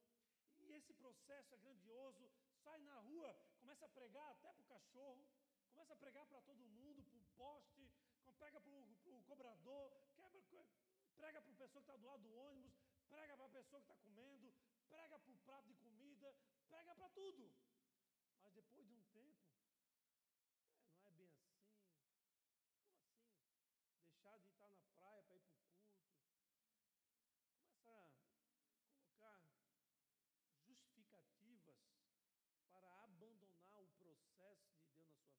Esse processo é grandioso, sai na rua, começa a pregar até para o cachorro, começa a pregar para todo mundo, para o poste, prega para o cobrador, quebra, prega para a pessoa que está do lado do ônibus, prega para a pessoa que está comendo, prega para o prato de comida, prega para tudo. Mas depois de um tempo, é, não é bem assim. Como assim? Deixar de estar na praia para ir para o culto. Começa a colocar justificativas para abandonar o processo de Deus na sua vida.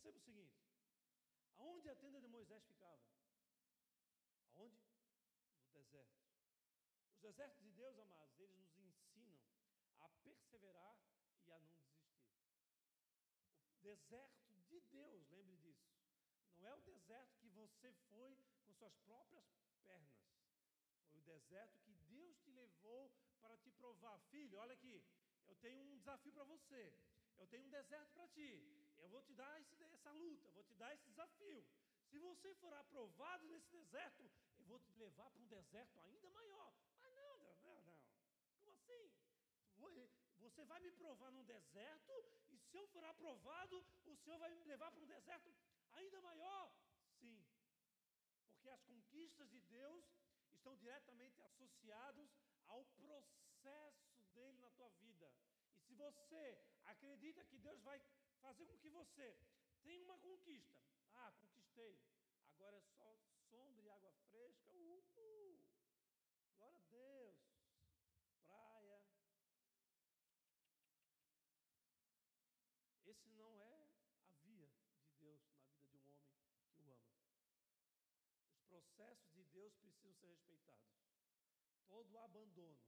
Perceba o seguinte: aonde a tenda de Moisés ficava? Aonde? No deserto. Os desertos de Deus, amados, eles nos ensinam a perseverar e a não desistir. O deserto de Deus, lembre disso. Não é o deserto que você foi com suas próprias pernas. Foi o deserto que Deus te levou para te provar. Filho, olha aqui, eu tenho um desafio para você. Eu tenho um deserto para ti. Eu vou te dar esse, essa luta, vou te dar esse desafio. Se você for aprovado nesse deserto, eu vou te levar para um deserto ainda maior. Ah, não, não, não. Como assim? Você vai me provar num deserto, e se eu for aprovado, o Senhor vai me levar para um deserto ainda maior. Sim, porque as conquistas de Deus estão diretamente associados ao processo dele na tua vida. E se você acredita que Deus vai fazer com que você tenha uma conquista, ah, conquistei, agora é só sombra e água fresca, uhul, glória a Deus, praia, Esse não é a via de Deus na vida de um homem que o ama. Os processos de Deus precisam ser respeitados. Todo abandono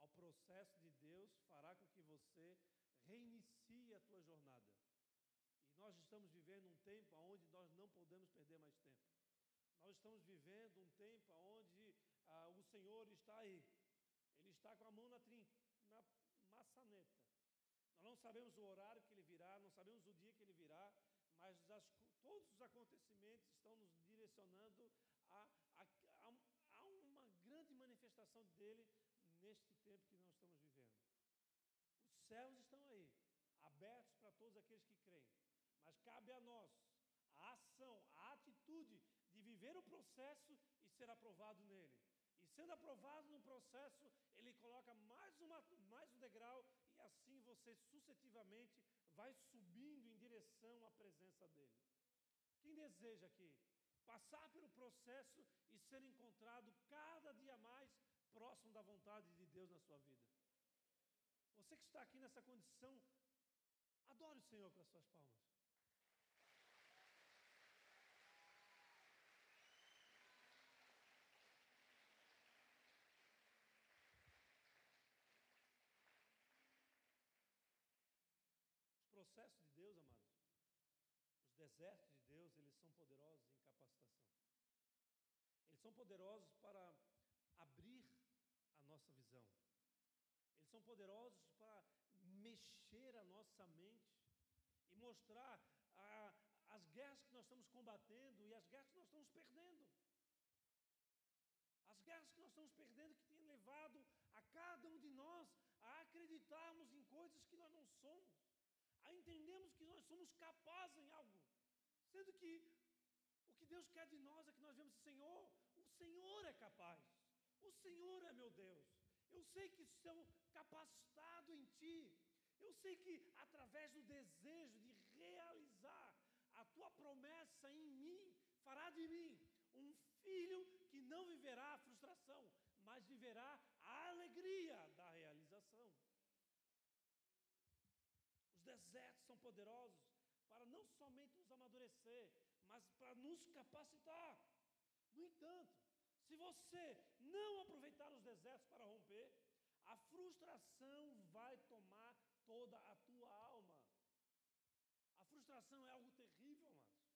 ao processo de Deus fará com que você reinicie a tua jornada. Nós estamos vivendo um tempo onde nós não podemos perder mais tempo. Nós estamos vivendo um tempo onde ah, o Senhor está aí. Ele está com a mão na, trin, na maçaneta. Nós não sabemos o horário que ele virá, não sabemos o dia que ele virá, mas as, todos os acontecimentos estão nos direcionando a, a, a, manifestação dele neste tempo que nós estamos vivendo. Os céus estão aí, abertos para todos aqueles que creem, mas cabe a nós a ação, a atitude de viver o processo e ser aprovado nele. E sendo aprovado no processo, ele coloca mais, uma, mais um degrau e assim você sucessivamente vai subindo em direção à presença dele. Quem deseja aqui passar pelo processo e ser encontrado cada dia mais próximo da vontade de Deus na sua vida? Você que está aqui nessa condição, adore o Senhor com as suas palmas. Processos de Deus, amados, os desertos de Deus, eles são poderosos em capacitação. Eles são poderosos para abrir a nossa visão. Eles são poderosos para mexer a nossa mente e mostrar a, as guerras que nós estamos combatendo e as guerras que nós estamos perdendo. As guerras que nós estamos perdendo que têm levado a cada um de nós a acreditarmos em coisas que nós não somos a entendermos que nós somos capazes em algo, sendo que o que Deus quer de nós é que nós vemos, Senhor, o Senhor é capaz, o Senhor é meu Deus, eu sei que sou capacitado em Ti, eu sei que através do desejo de realizar a Tua promessa em mim, fará de mim um filho que não viverá a frustração, mas viverá a alegria da realização. Os desertos são poderosos para não somente nos amadurecer, mas para nos capacitar. No entanto, se você não aproveitar os desertos para romper, a frustração vai tomar toda a tua alma. A frustração é algo terrível, amados.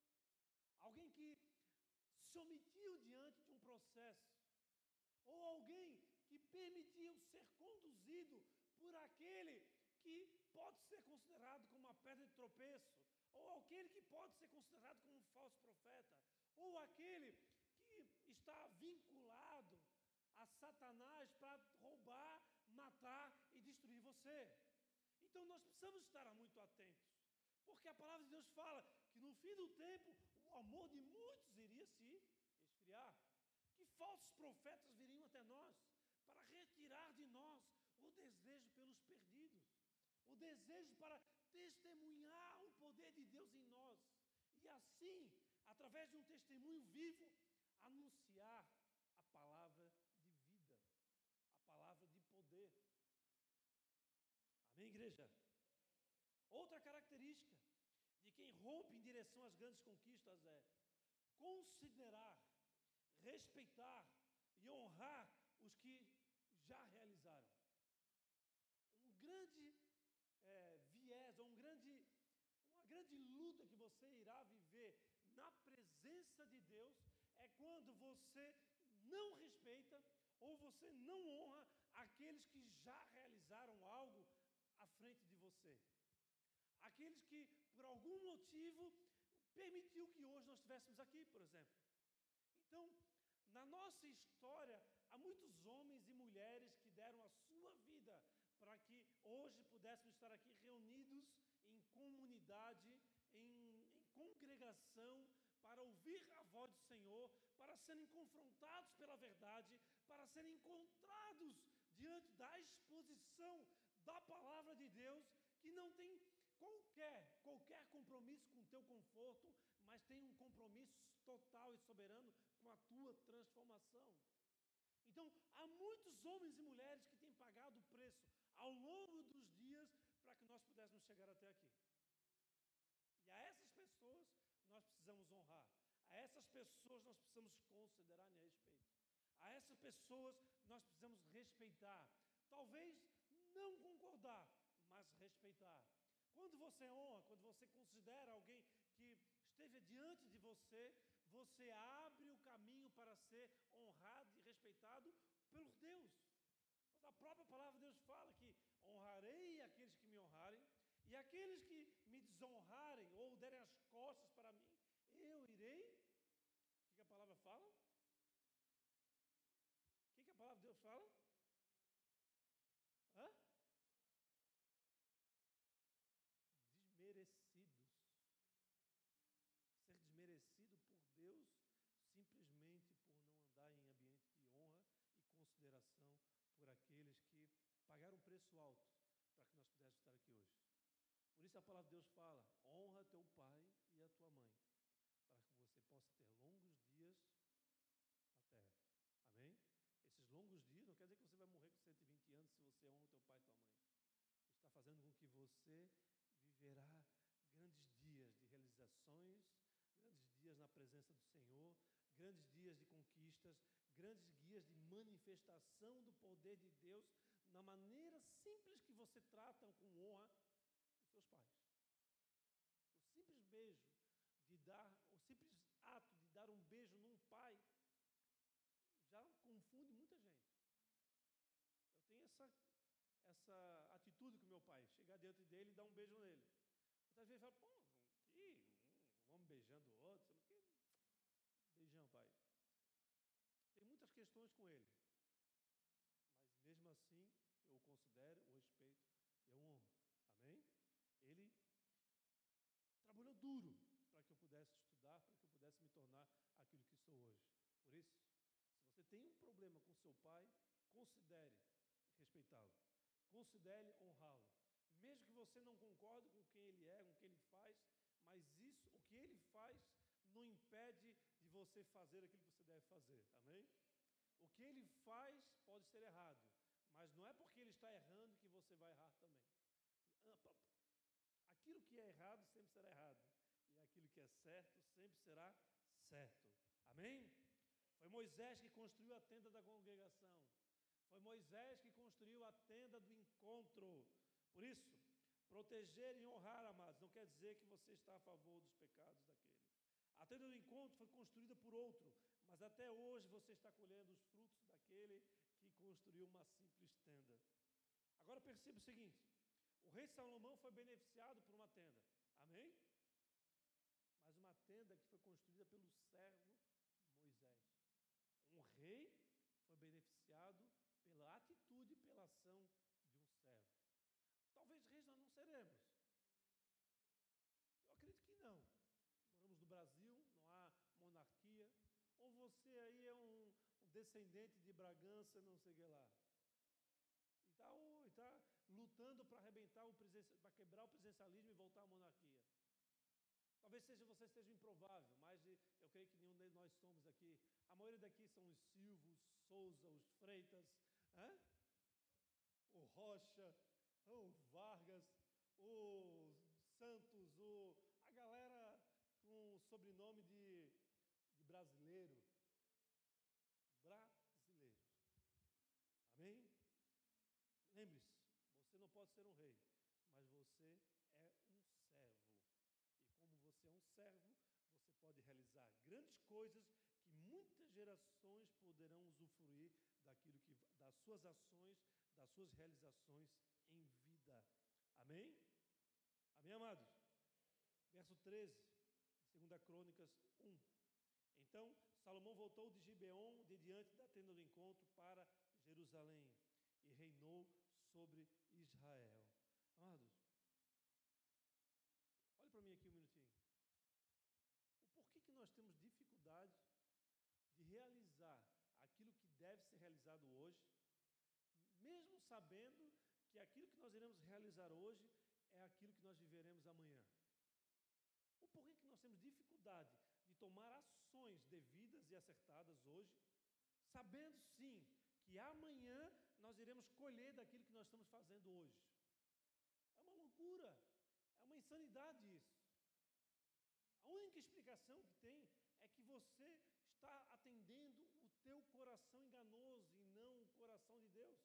Alguém que se omitiu diante de um processo, ou alguém que permitiu ser conduzido por aquele que pode ser considerado como uma pedra de tropeço, ou aquele que pode ser considerado como um falso profeta, ou aquele que está vinculado a Satanás para roubar, matar e destruir você. Então nós precisamos estar muito atentos, porque a palavra de Deus fala que no fim do tempo o amor de muitos iria se esfriar, que falsos profetas viriam até nós para retirar de nós o desejo pelos perdidos o desejo para testemunhar o poder de Deus em nós e assim, através de um testemunho vivo, anunciar a palavra de vida, a palavra de poder. Amém, igreja? Outra característica de quem rompe em direção às grandes conquistas é considerar, respeitar e honrar os que já realizaram. Um grande é, viés, ou um grande, uma grande luta que você irá viver na presença de Deus é quando você não respeita ou você não honra aqueles que já realizaram algo à frente de você. Aqueles que, por algum motivo, permitiu que hoje nós estivéssemos aqui, por exemplo. Então, na nossa história, há muitos homens e mulheres que deram a sua vida para que hoje pudéssemos estar aqui reunidos em comunidade, congregação, para ouvir a voz do Senhor, para serem confrontados pela verdade, para serem encontrados diante da exposição da palavra de Deus, que não tem qualquer, qualquer compromisso com o teu conforto, mas tem um compromisso total e soberano com a tua transformação. Então, há muitos homens e mulheres que têm pagado o preço ao longo dos dias para que nós pudéssemos chegar até aqui. E a essas pessoas nós precisamos honrar, a essas pessoas nós precisamos considerar em respeito, a essas pessoas nós precisamos respeitar, talvez não concordar, mas respeitar. Quando você honra, quando você considera alguém que esteve diante de você, você abre o caminho para ser honrado e respeitado pelo Deus. A própria palavra de Deus fala que honrarei aqueles que me honrarem, e aqueles que me desonrarem ou derem as costas para mim, eu irei. O que, a palavra fala? O que, que a palavra de Deus fala? Preço alto para que nós pudéssemos estar aqui hoje. Por isso a palavra de Deus fala: honra teu pai e a tua mãe, para que você possa ter longos dias na terra. Amém? Esses longos dias não quer dizer que você vai morrer com 120 anos se você honra teu pai e tua mãe. Está fazendo com que você viverá grandes dias de realizações, grandes dias na presença do Senhor, grandes dias de conquistas, grandes dias de manifestação do poder de Deus na maneira simples que você trata com honra os seus pais. O simples beijo de dar, o simples ato de dar um beijo num pai já confunde muita gente. Eu tenho essa essa atitude com meu pai, chegar diante dele e dar um beijo nele. Muitas vezes fala, pô, que um homem beijando o outro, que beijão, pai. Tem muitas questões com ele, mas mesmo assim eu o respeito, eu honro. Amém? Ele trabalhou duro para que eu pudesse estudar, para que eu pudesse me tornar aquilo que sou hoje. Por isso, se você tem um problema com seu pai, considere respeitá-lo, considere honrá-lo. Mesmo que você não concorde com quem ele é, com o que ele faz, mas isso, o que ele faz, não impede de você fazer aquilo que você deve fazer. Amém? O que ele faz pode ser errado, não é porque ele está errando que você vai errar também. Aquilo que é errado sempre será errado, e aquilo que é certo sempre será certo. Amém? Foi Moisés que construiu a tenda da congregação. Foi Moisés que construiu a tenda do encontro. Por isso, proteger e honrar, amados, não quer dizer que você está a favor dos pecados daquele. A tenda do encontro foi construída por outro, mas até hoje você está colhendo os frutos daquele que construiu uma simples tenda. Agora perceba o seguinte: o rei Salomão foi beneficiado por uma tenda, amém? Mas uma tenda que foi construída pelo servo Moisés. Um rei foi beneficiado pela atitude e pela ação de um servo. Talvez reis nós não seremos. Eu acredito que não moramos no Brasil, não há monarquia, ou você aí é um, um descendente de Bragança, não sei o que lá. E está tá lutando para arrebentar, para quebrar o presencialismo e voltar à monarquia. Talvez seja você seja improvável, mas eu creio que nenhum de nós somos aqui. A maioria daqui são os Silvos, Souza, os Freitas, o Rocha, o Vargas, o Santos, o, a galera com o sobrenome de, de brasileiro. Brasileiros. Amém? Lembre-se, você não pode ser um rei, mas você é um servo. E como você é um servo, você pode realizar grandes coisas que muitas gerações poderão usufruir daquilo que das suas ações, das suas realizações em vida. Amém? Amém, amados? Verso 13. 2 Crônicas 1. Então Salomão voltou de Gibeon, de diante da tenda do encontro, para Jerusalém e reinou sobre Israel. Amados, olhe para mim aqui um minutinho. O porquê que nós temos dificuldade de realizar aquilo que deve ser realizado hoje, mesmo sabendo que aquilo que nós iremos realizar hoje é aquilo que nós viveremos amanhã? O porquê que nós temos dificuldade de tomar ações devidas e acertadas hoje, sabendo sim que amanhã nós iremos colher daquilo que nós estamos fazendo hoje. É uma loucura, é uma insanidade isso. A única explicação que tem é que você está atendendo o teu coração enganoso e não o coração de Deus.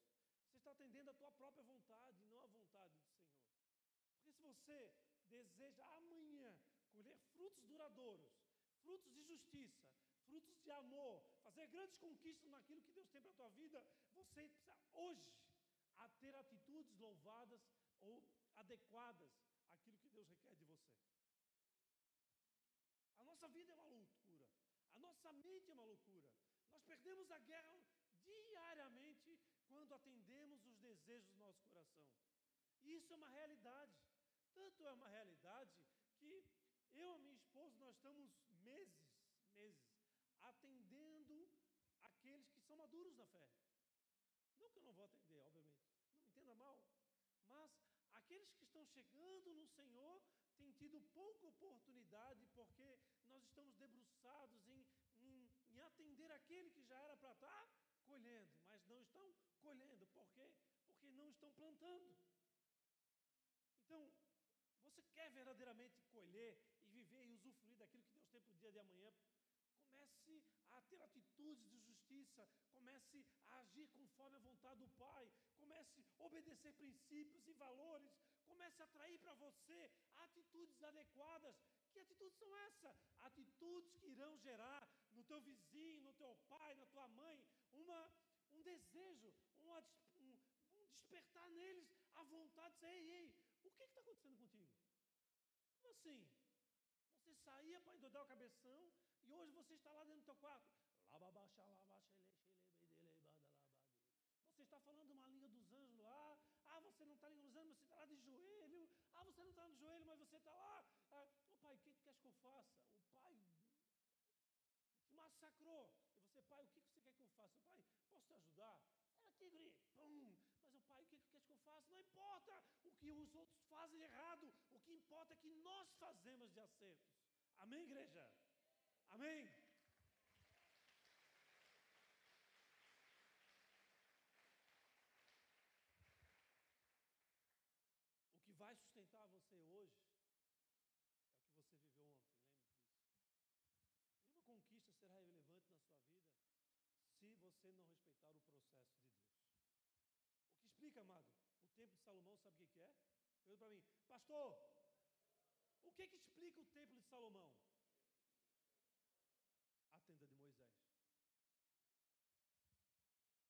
Você está atendendo a tua própria vontade e não a vontade do Senhor. Porque se você deseja amanhã colher frutos duradouros, frutos de justiça, frutos de amor, fazer grandes conquistas naquilo que Deus tem para a tua vida, você precisa hoje a ter atitudes louvadas ou adequadas àquilo que Deus requer de você. A nossa vida é uma loucura, a nossa mente é uma loucura. Nós perdemos a guerra diariamente quando atendemos os desejos do nosso coração. E isso é uma realidade. Tanto é uma realidade que eu e minha esposa, nós estamos meses, meses, atendendo aqueles que são maduros na fé. Não que eu não vou atender, obviamente. Não me entenda mal. Mas aqueles que estão chegando no Senhor têm tido pouca oportunidade, porque nós estamos debruçados em, em, em atender aquele que já era para estar colhendo, mas não estão colhendo. Por quê? Porque não estão plantando. Então, você quer verdadeiramente colher e viver e usufruir daquilo que Deus tem para o dia de amanhã? Comece a ter atitudes de justiça, comece a agir conforme a vontade do Pai, comece a obedecer princípios e valores, comece a atrair para você atitudes adequadas. Que atitudes são essas? Atitudes que irão gerar no teu vizinho, no teu pai, na tua mãe, uma, um desejo, uma, um, um despertar neles a vontade de dizer: ei, ei, o que está acontecendo contigo? Como assim? Você saía para endoidar o cabeção e hoje você está lá dentro do teu quarto. Você está falando uma língua dos anjos lá. Ah, você não está língua dos anjos, mas você está lá de joelho. Ah, você não está de joelho, mas você está lá. Ah, pai, o que tu queres que eu faça? O pai te massacrou. E você, pai, o que você quer que eu faça? Pai, posso te ajudar? Era guri, pum. Mas o pai, o que quer que eu faça? Não importa o que os outros fazem errado. O que importa é que nós fazemos de acertos. Amém, igreja? Amém? O que vai sustentar você hoje é o que você viveu ontem, lembre-se disso. Nenhuma conquista será relevante na sua vida se você não respeitar o processo de Deus. O que explica, amado, o templo de Salomão, sabe o que é? Pergunta para mim, pastor, o que, que explica o templo de Salomão? a tenda de Moisés.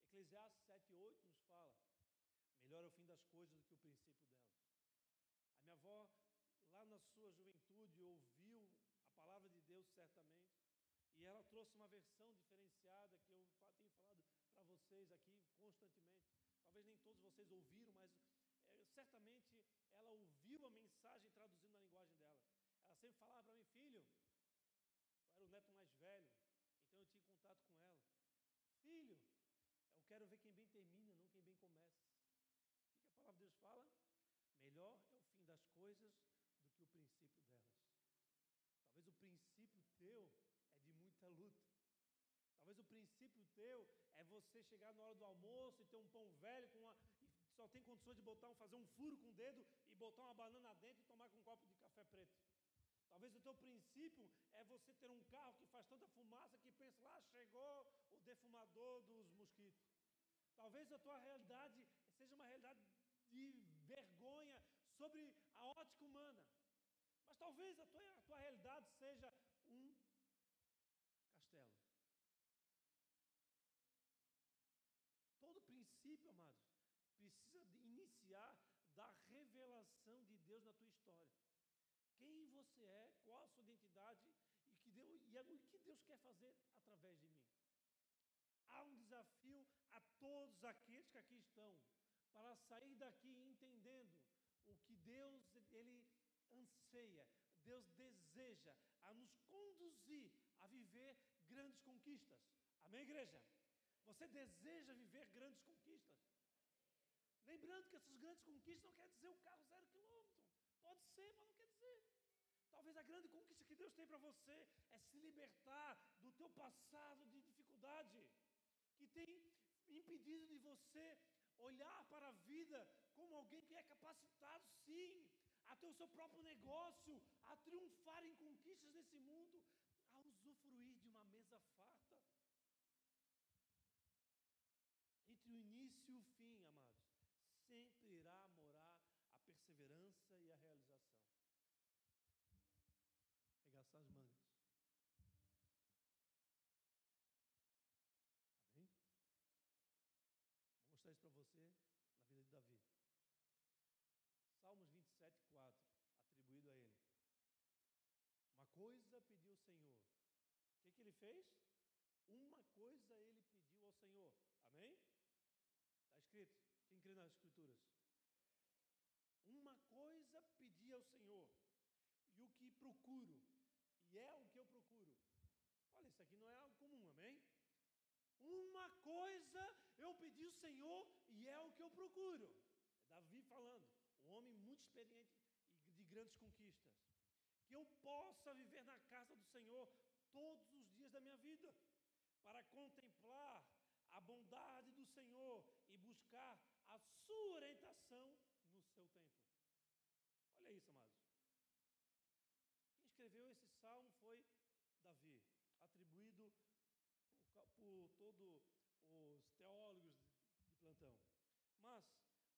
Eclesiastes 7, 8 nos fala: melhor é o fim das coisas do que o princípio delas. A minha avó, lá na sua juventude, ouviu a palavra de Deus certamente, e ela trouxe uma versão diferenciada que eu tenho falado para vocês aqui constantemente. Talvez nem todos vocês ouviram, mas é, certamente ela ouviu a mensagem traduzindo na linguagem dela. Ela sempre falava para mim, filho, eu era o neto mais velho, então eu tinha contato com ela. Filho, eu quero ver quem bem termina, não quem bem começa. O que, a palavra de Deus fala? Melhor é o fim das coisas do que o princípio delas. Talvez o princípio teu é de muita luta. Talvez o princípio teu é você chegar na hora do almoço e ter um pão velho com uma, e só tem condições de botar fazer um furo com o dedo e botar uma banana dentro e tomar com um copo de café preto. Talvez o teu princípio é você ter um carro que faz tanta fumaça que pensa lá chegou o defumador dos mosquitos. Talvez a tua realidade seja uma realidade de vergonha sobre a ótica humana. Mas talvez a tua, a tua realidade seja um castelo. Todo princípio, amados, precisa iniciar da revelação de Deus na tua história quem você é, qual a sua identidade e, que Deus, e o que Deus quer fazer através de mim. Há um desafio a todos aqueles que aqui estão, para sair daqui entendendo o que Deus ele anseia, Deus deseja a nos conduzir a viver grandes conquistas. Amém, igreja? Você deseja viver grandes conquistas? Lembrando que essas grandes conquistas não quer dizer o carro zero quilômetro. Pode ser, mas não quer dizer. Talvez a grande conquista que Deus tem para você é se libertar do teu passado de dificuldade, que tem impedido de você olhar para a vida como alguém que é capacitado, sim, a ter o seu próprio negócio, a triunfar em conquistas nesse mundo, a usufruir de uma mesa farta. Entre o início e o fim, amados, sempre irá morar a perseverança e a realização arregaçar as mangas. Amém? Vou mostrar isso para você na vida de Davi. Salmos 27, 4, atribuído a ele. Uma coisa pediu o Senhor. O que, que ele fez? Uma coisa ele pediu ao Senhor. Amém? Está escrito. Quem crê nas Escrituras? Uma coisa pedi ao Senhor e o que procuro, e é o que eu procuro. Olha, isso aqui não é algo comum, amém? Uma coisa eu pedi ao Senhor e é o que eu procuro. Davi falando, um homem muito experiente e de grandes conquistas. Que eu possa viver na casa do Senhor todos os dias da minha vida, para contemplar a bondade do Senhor e buscar a sua orientação no seu templo. Olha isso, amados. Quem escreveu esse salmo foi Davi, atribuído por, por todos os teólogos de plantão. Mas,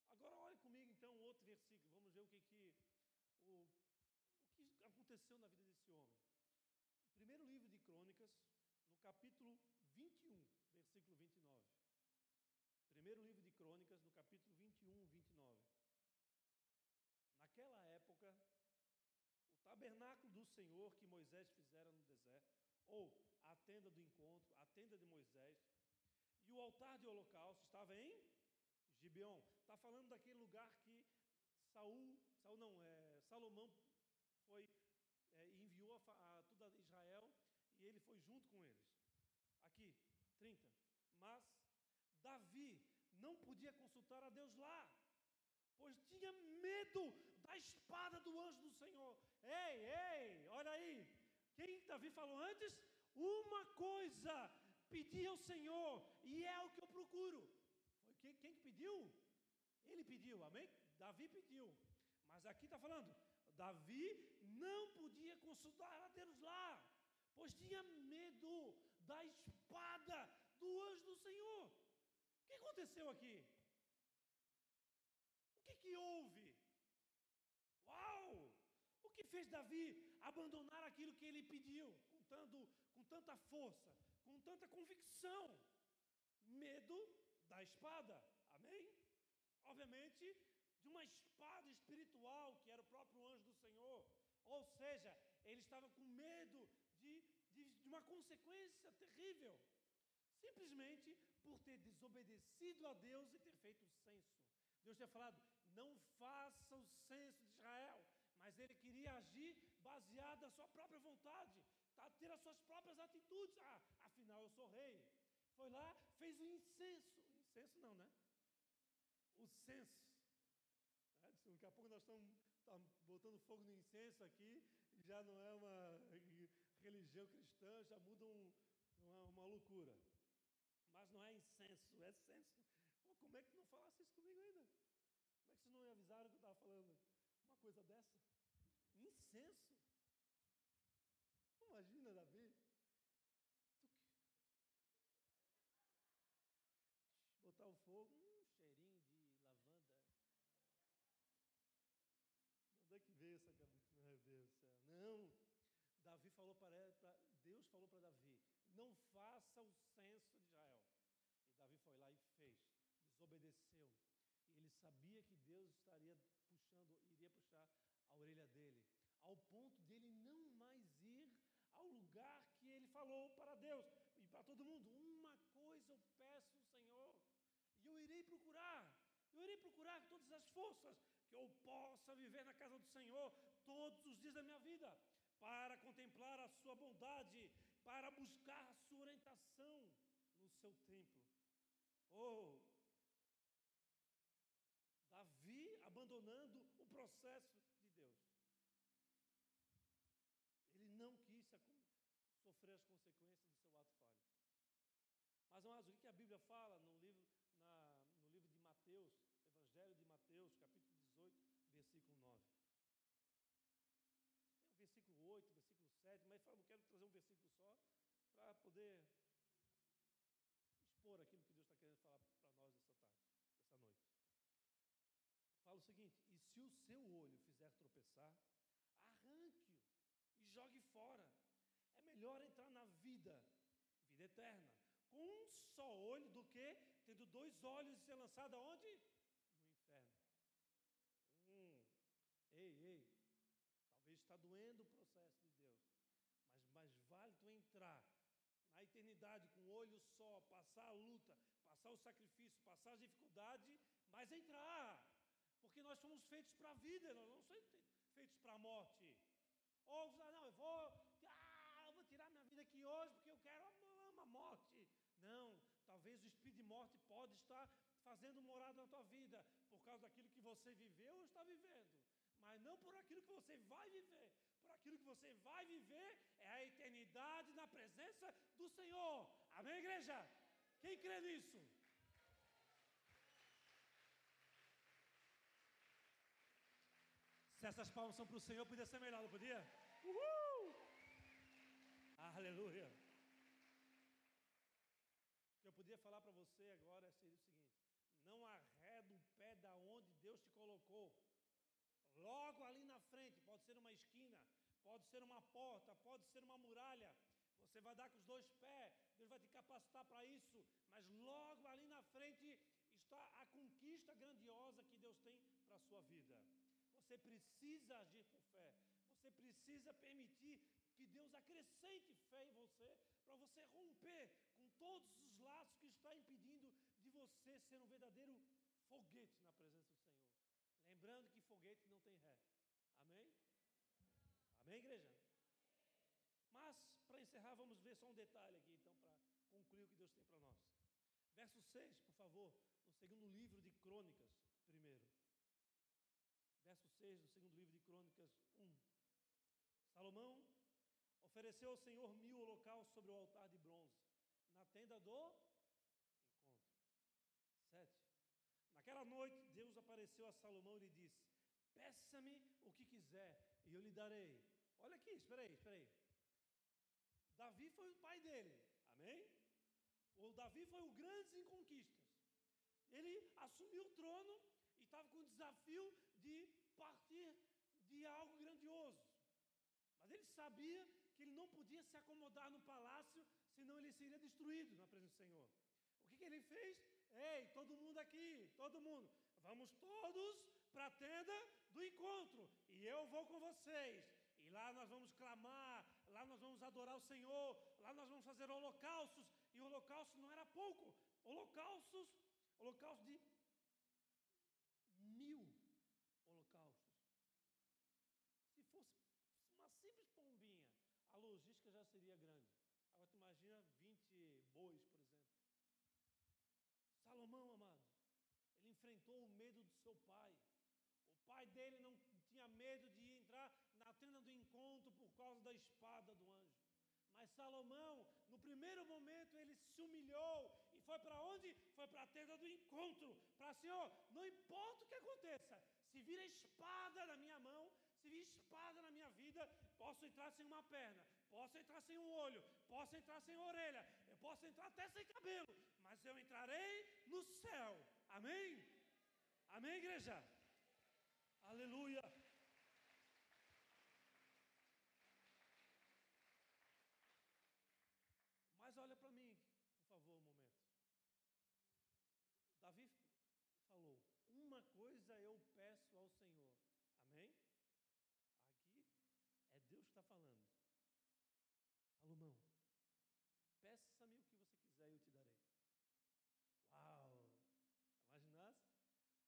agora olhe comigo então outro versículo, vamos ver o que, que, o, o que aconteceu na vida desse homem. Primeiro livro de Crônicas, no capítulo 21, versículo 29. Primeiro livro de Crônicas, no capítulo 21, 29. Naquela época, o tabernáculo do Senhor que Moisés fizera no deserto, ou a tenda do encontro, a tenda de Moisés, e o altar de holocausto estava em Gibeon. Está falando daquele lugar que Saul, Saul não, é, Salomão foi é, enviou a, a toda Israel e ele foi junto com eles. Aqui, 30. Mas Davi não podia consultar a Deus lá, pois tinha medo da espada do anjo do Senhor. Ei, ei, olha aí. Quem Davi falou antes? Uma coisa pedi ao Senhor e é o que eu procuro. Foi quem, quem que pediu? Ele pediu, amém? Davi pediu. Mas aqui está falando, Davi não podia consultar a Deus lá, pois tinha medo da espada do anjo do Senhor. Que aconteceu aqui? O que, que houve? Uau! O que fez Davi abandonar aquilo que ele pediu, com, tanto, com tanta força, com tanta convicção? Medo da espada, amém? Obviamente, de uma espada espiritual, que era o próprio anjo do Senhor. Ou seja, ele estava com medo de, de, de uma consequência terrível, simplesmente por ter desobedecido a Deus e ter feito o censo. Deus tinha falado: não faça o censo de Israel, mas ele queria agir baseado na sua própria vontade, tá, ter as suas próprias atitudes. Ah, afinal eu sou rei. Foi lá, fez o incenso. Incenso não, né? O censo. É, daqui a pouco nós estamos, estamos botando fogo no incenso aqui, já não é uma religião cristã, já muda um, uma, uma loucura. Não é incenso, é censo. Pô, como é que não falasse isso comigo ainda? Como é que vocês não me avisaram que eu estava falando uma coisa dessa? Incenso. Imagina, Davi. Tu que... Botar o fogo, um cheirinho de lavanda. Onde é que veio essa cabeça? Meu Deus do céu. Não. Davi falou para, para Deus falou para Davi: não faça o censo de Israel. E Davi foi lá e fez, ele sabia que Deus estaria puxando, iria puxar a orelha dele, ao ponto dele não mais ir ao lugar que ele falou para Deus e para todo mundo: uma coisa eu peço ao Senhor, e eu irei procurar, eu irei procurar com todas as forças, que eu possa viver na casa do Senhor todos os dias da minha vida, para contemplar a Sua bondade, para buscar a Sua orientação no seu templo. Oh, Davi abandonando o processo de Deus. Ele não quis sofrer as consequências do seu ato falho. Mas, amados, o que a Bíblia fala no livro, na, no livro de Mateus, Evangelho de Mateus, capítulo 18, versículo 9. Tem o versículo 8, versículo 7, mas eu quero trazer um versículo só para poder expor aquilo que Deus está querendo falar para nós essa tarde, essa noite. Fala o seguinte: e se o seu olho fizer tropeçar, arranque-o e jogue fora. É melhor entrar na vida, vida eterna, com um só olho do que tendo dois olhos e ser lançado aonde? inferno. Hum, ei, ei, talvez está doendo o processo de Deus, mas mais vale tu entrar na eternidade com um olho só, passar a luta, passar o sacrifício, passar as dificuldades, mas entrar, porque nós somos feitos para a vida, nós não somos feitos para a morte. Ou não, eu vou, ah, eu vou tirar minha vida aqui hoje porque eu quero a morte. Não, talvez o espírito de morte pode estar fazendo morada na tua vida por causa daquilo que você viveu ou está vivendo, mas não por aquilo que você vai viver. Por aquilo que você vai viver é a eternidade na presença do Senhor. Amém, igreja? Quem crê nisso? Se essas palmas são para o Senhor, podia ser melhor, não podia? Uhul! Aleluia! O que eu podia falar para você agora seria o seguinte: não arreda o pé da onde Deus te colocou. Logo ali na frente, pode ser uma esquina, pode ser uma porta, pode ser uma muralha. Você vai dar com os dois pés, Deus vai te capacitar para isso, mas logo ali na frente está a conquista grandiosa que Deus tem para a sua vida. Você precisa agir com fé. Você precisa permitir que Deus acrescente fé em você, para você romper com todos os laços que está impedindo de você ser um verdadeiro foguete na presença do Senhor. Lembrando que foguete não tem ré. Amém? Amém, igreja? Mas, para encerrar, vamos ver só um detalhe aqui, então, para concluir o que Deus tem para nós. Verso 6, por favor, no segundo livro de Crônicas, primeiro verso 6 do segundo livro de Crônicas 1. Salomão ofereceu ao Senhor mil holocaustos sobre o altar de bronze, na tenda do encontro. 7. Naquela noite, Deus apareceu a Salomão e lhe disse: Peça-me o que quiser e eu lhe darei. Olha aqui, espera aí, espera aí. Davi foi o pai dele, amém? O Davi foi o grande em conquistas. Ele assumiu o trono e estava com o desafio de partir de algo grandioso. Mas ele sabia que ele não podia se acomodar no palácio, senão ele seria destruído na presença do Senhor. O que, que ele fez? Ei, todo mundo aqui, todo mundo, vamos todos para a tenda do encontro, e eu vou com vocês. E lá nós vamos clamar, lá nós vamos adorar o Senhor, lá nós vamos fazer holocaustos, e holocausto não era pouco, holocaustos, holocausto de mil holocaustos. Se fosse uma simples pombinha, a grande. Agora tu imagina 20 bois, por exemplo. Salomão, amados, ele enfrentou o medo do seu pai. O pai dele não tinha medo de entrar na tenda do encontro por causa da espada do anjo. Mas Salomão, no primeiro momento, ele se humilhou e foi para onde? Foi para a tenda do encontro. Para Senhor, não importa o que aconteça, se vira espada na minha mão, se vir espada na minha vida, posso entrar sem uma perna, posso entrar sem um olho, posso entrar sem orelha, eu posso entrar até sem cabelo, mas eu entrarei no céu. Amém? Amém, igreja? Aleluia. Mas olha para mim, por favor, um momento. Davi falou: Uma coisa eu peço ao Senhor. Amém? Aqui é Deus que está falando. Salomão, peça-me o que você quiser e eu te darei. Uau! Imaginasse?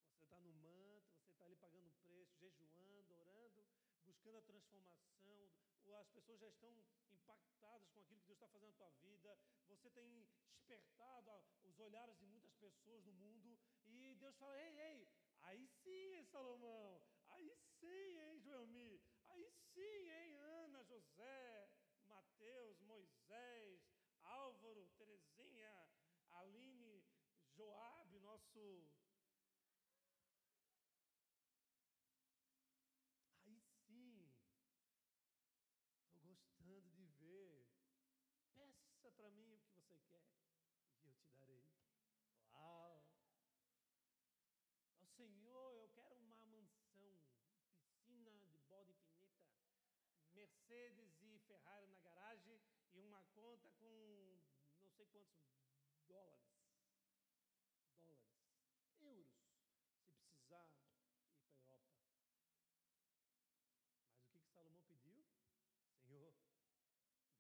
Você está no manto, você está ali pagando preço, jejuando, orando, buscando a transformação, as pessoas já estão impactadas com aquilo que Deus está fazendo na tua vida, você tem despertado os olhares de muitas pessoas no mundo, e Deus fala: ei, ei, aí sim, hein, Salomão, aí sim, hein, Joelmi, aí sim, hein, Ana, José, Mateus, Moisés, Álvaro, Terezinha, Aline, Joabe, nosso Aí sim, estou gostando de ver. Peça para mim o que você quer e eu te darei. Uau! Ó Senhor, eu quero uma mansão, piscina de bode infinita, Mercedes e Ferrari na garagem e uma conta com não sei quantos dólares. Dólares, euros, se precisar ir para a Europa. Mas o que, que Salomão pediu? Senhor,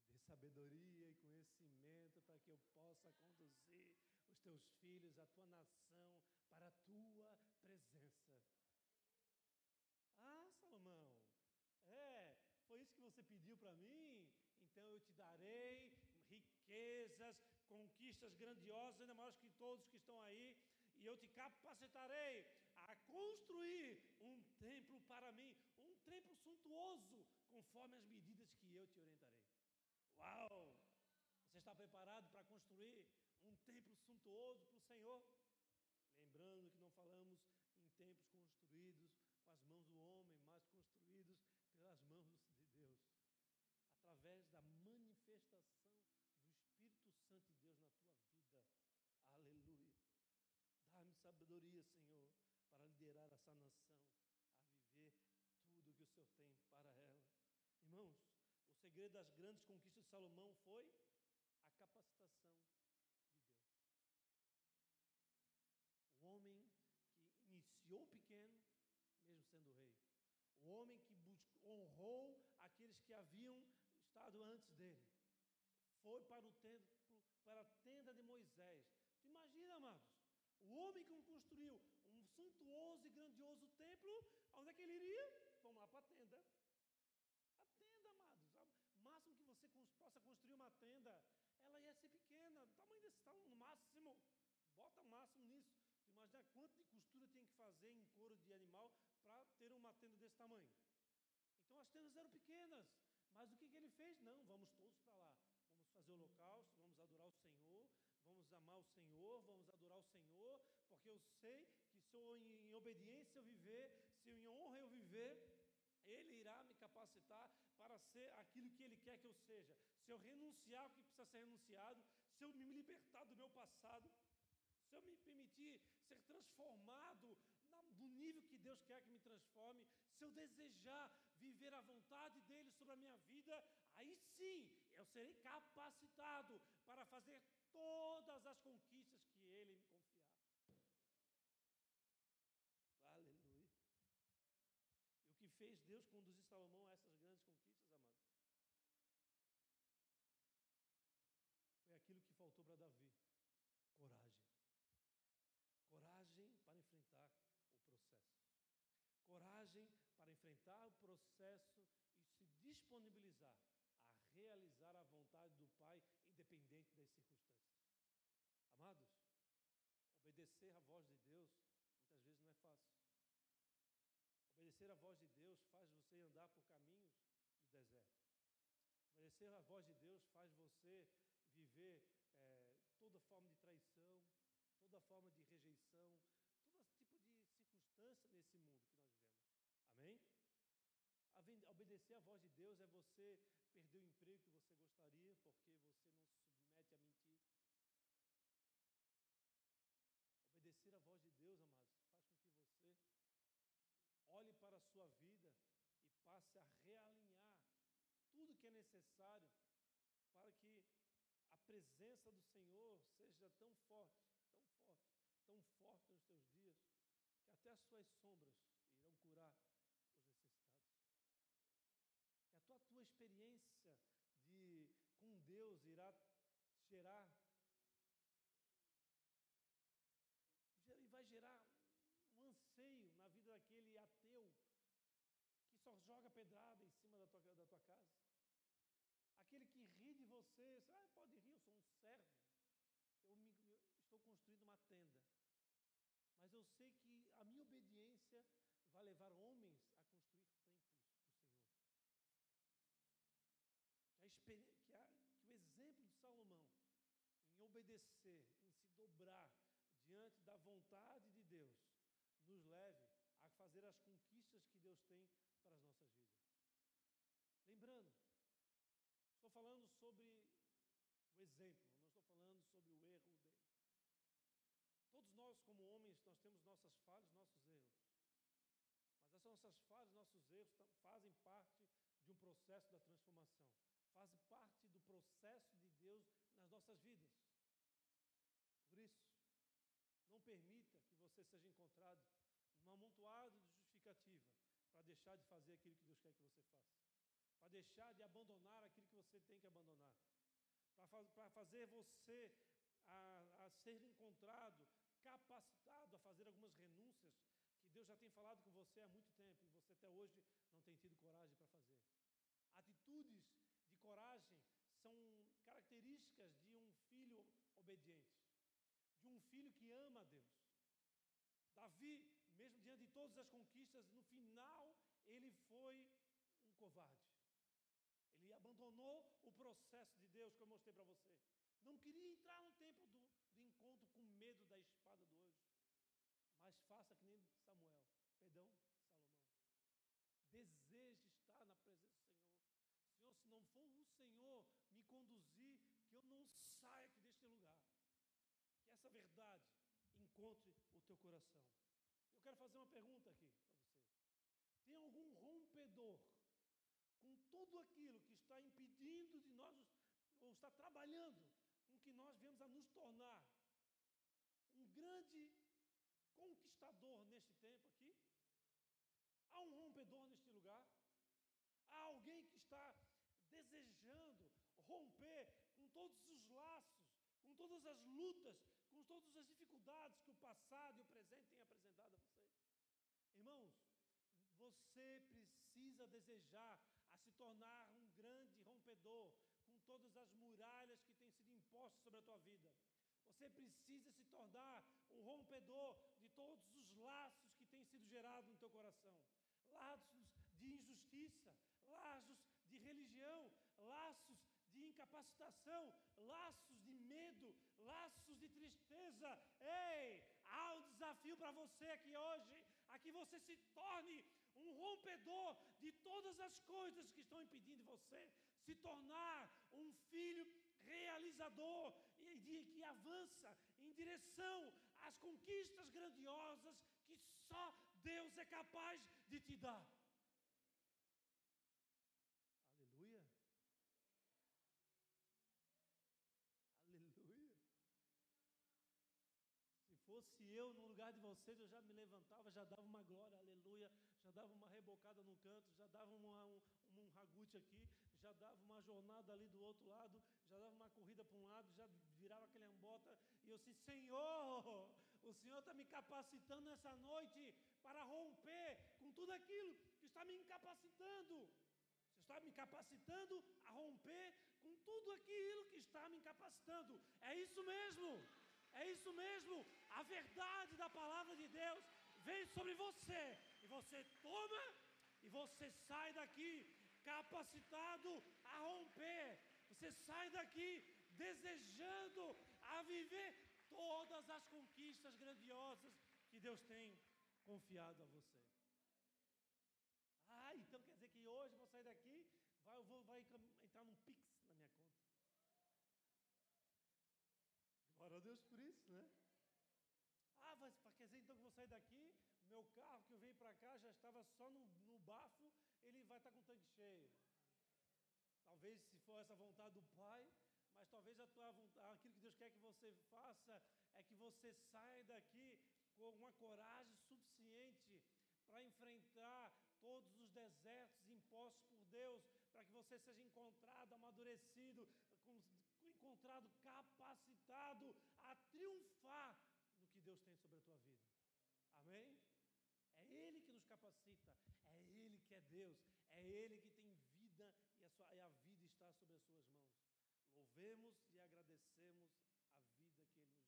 me dê sabedoria conhecimento para que eu possa conduzir os teus filhos, a tua nação, para a tua presença. Ah, Salomão, é, foi isso que você pediu para mim? Então eu te darei riquezas, conquistas grandiosas, ainda mais que todos que estão aí, e eu te capacitarei a construir um templo para mim, um templo suntuoso, conforme as medidas que eu te orientarei. Uau! Está preparado para construir um templo suntuoso para o Senhor? Lembrando que não falamos em templos construídos com as mãos do homem, mas construídos pelas mãos de Deus, através da manifestação do Espírito Santo de Deus na tua vida. Aleluia. Dá-me sabedoria, Senhor, para liderar essa nação a viver tudo que o Senhor tem para ela. Irmãos, o segredo das grandes conquistas de Salomão foi capacitação de Deus. O homem que iniciou pequeno, mesmo sendo rei. O homem que buscou, honrou aqueles que haviam estado antes dele. Foi para, o templo, para a tenda de Moisés. Tu imagina, amados, o homem que construiu um suntuoso e grandioso templo, onde é que ele iria? Vamos lá para a tenda. A tenda, amados. O máximo que você possa construir uma tenda, ela ia ser pequena, tal, no máximo. Bota o máximo nisso. Tu imagina quanto de costura tem que fazer em couro de animal para ter uma tenda desse tamanho. Então as tendas eram pequenas. Mas o que, que ele fez? Não, vamos todos para lá. Vamos fazer o holocausto, vamos adorar o Senhor, vamos amar o Senhor, vamos adorar o Senhor, porque eu sei que se eu em obediência eu viver, se eu em honra eu viver, ele irá me capacitar para ser aquilo que Ele quer que eu seja. Se eu renunciar o que precisa ser renunciado, se eu me libertar do meu passado, se eu me permitir ser transformado no nível que Deus quer que me transforme, se eu desejar viver a vontade dEle sobre a minha vida, aí sim eu serei capacitado para fazer todas as conquistas que Ele me confiar. Aleluia. E o que fez Deus conduzir Salomão a essas grandes conquistas, amados? Foi aquilo que faltou para Davi: coragem. Coragem para enfrentar o processo. Coragem enfrentar o processo e se disponibilizar a realizar a vontade do Pai, independente das circunstâncias. Amados, obedecer à voz de Deus muitas vezes não é fácil. Obedecer à voz de Deus faz você andar por caminhos do deserto. Obedecer à voz de Deus faz você viver é, toda forma de traição, toda forma de rejeição, todo tipo de circunstância nesse mundo que nós vivemos. Amém? Obedecer à voz de Deus é você perder o emprego que você gostaria, porque você não se submete a mentir. Obedecer à voz de Deus, amados, faz com que você olhe para a sua vida e passe a realinhar tudo que é necessário para que a presença do Senhor seja tão forte, tão forte, tão forte nos teus dias, que até as suas sombras irão curar os necessitados. Que a tua, tua experiência de com Deus irá gerar e vai gerar um anseio na vida daquele ateu que só joga pedrada em cima da tua, da tua casa. Aquele que ri de você, ah, pode rir, eu sou um servo. Eu, me, eu estou construindo uma tenda. Mas eu sei que a minha obediência vai levar homens a construir templos para o Senhor. Que, a, que, o exemplo de Salomão em obedecer, em se dobrar diante da vontade de Deus, nos leve a fazer as conquistas que Deus tem para as nossas vidas. Lembrando, estou falando sobre o exemplo, não estou falando sobre o erro dele. Todos nós, como homens, nós temos nossas falhas, nossos erros. Mas essas nossas falhas, nossos erros fazem parte de um processo da transformação, fazem parte do processo de Deus nas nossas vidas. Por isso, não permita que você seja encontrado num amontoado de justificativa para deixar de fazer aquilo que Deus quer que você faça, para deixar de abandonar aquilo que você tem que abandonar, para fazer você a, a ser encontrado, capacitado a fazer algumas renúncias que Deus já tem falado com você há muito tempo e você até hoje não tem tido coragem para fazer. Atitudes de coragem são características de um filho obediente de um filho que ama a Deus, Davi, mesmo diante de todas as conquistas, no final ele foi um covarde. Ele abandonou o processo de Deus que eu mostrei para você. Não queria entrar no tempo do, do encontro com medo da espada do anjo. Mas faça que nem Samuel, perdão, Salomão. Deseje estar na presença do Senhor. Senhor, se não for o Senhor me conduzir, que eu não saia aqui deste lugar. Que essa verdade encontre o teu coração. Eu quero fazer uma pergunta aqui para você. Tem algum rompedor com tudo aquilo que está impedindo de nós, ou está trabalhando com que nós viemos a nos tornar um grande conquistador neste tempo aqui? Há um rompedor neste lugar? Há alguém que está desejando romper com todos os laços, com todas as lutas, com todas as dificuldades que o passado e o presente têm apresentado a você? Irmãos, você precisa desejar a se tornar um grande rompedor com todas as muralhas que têm sido impostas sobre a tua vida. Você precisa se tornar um rompedor de todos os laços que têm sido gerados no teu coração laços de injustiça, laços de religião, laços de incapacitação, laços laços de tristeza. Ei, há um desafio para você aqui hoje, a que você se torne um rompedor de todas as coisas que estão impedindo você se tornar um filho realizador e de, que avança em direção às conquistas grandiosas que só Deus é capaz de te dar. Aleluia. Aleluia. Se fosse eu no lugar de vocês, eu já me levantava, já dava uma glória, aleluia, já dava uma rebocada no canto, já dava uma, um, um ragute aqui, já dava uma jornada ali do outro lado, já dava uma corrida para um lado, já virava aquele ambota, e eu disse: Senhor, o Senhor está me capacitando nessa noite para romper com tudo aquilo que está me incapacitando. Você está me capacitando a romper com tudo aquilo que está me incapacitando. É isso mesmo. É isso mesmo, a verdade da palavra de Deus vem sobre você, e você toma e você sai daqui capacitado a romper, você sai daqui desejando a viver todas as conquistas grandiosas que Deus tem confiado a você. Ah, então quer dizer que hoje vou sair daqui, vai, eu vou, vai entrar num Pix na minha conta. Glória a Deus por isso, né? Mas quer dizer então que eu vou sair daqui, meu carro que eu veio para cá já estava só no, no bafo, ele vai estar com o tanque cheio. Talvez se for essa vontade do Pai, mas talvez a tua vontade, aquilo que Deus quer que você faça é que você saia daqui com uma coragem suficiente para enfrentar todos os desertos impostos por Deus, para que você seja encontrado, amadurecido, encontrado capacitado a triunfar no que Deus tem sobre a tua vida. Amém? É Ele que nos capacita, é Ele que é Deus, é Ele que tem vida e a, sua, e a vida está sobre as suas mãos. Louvemos e agradecemos a vida que Ele nos deu.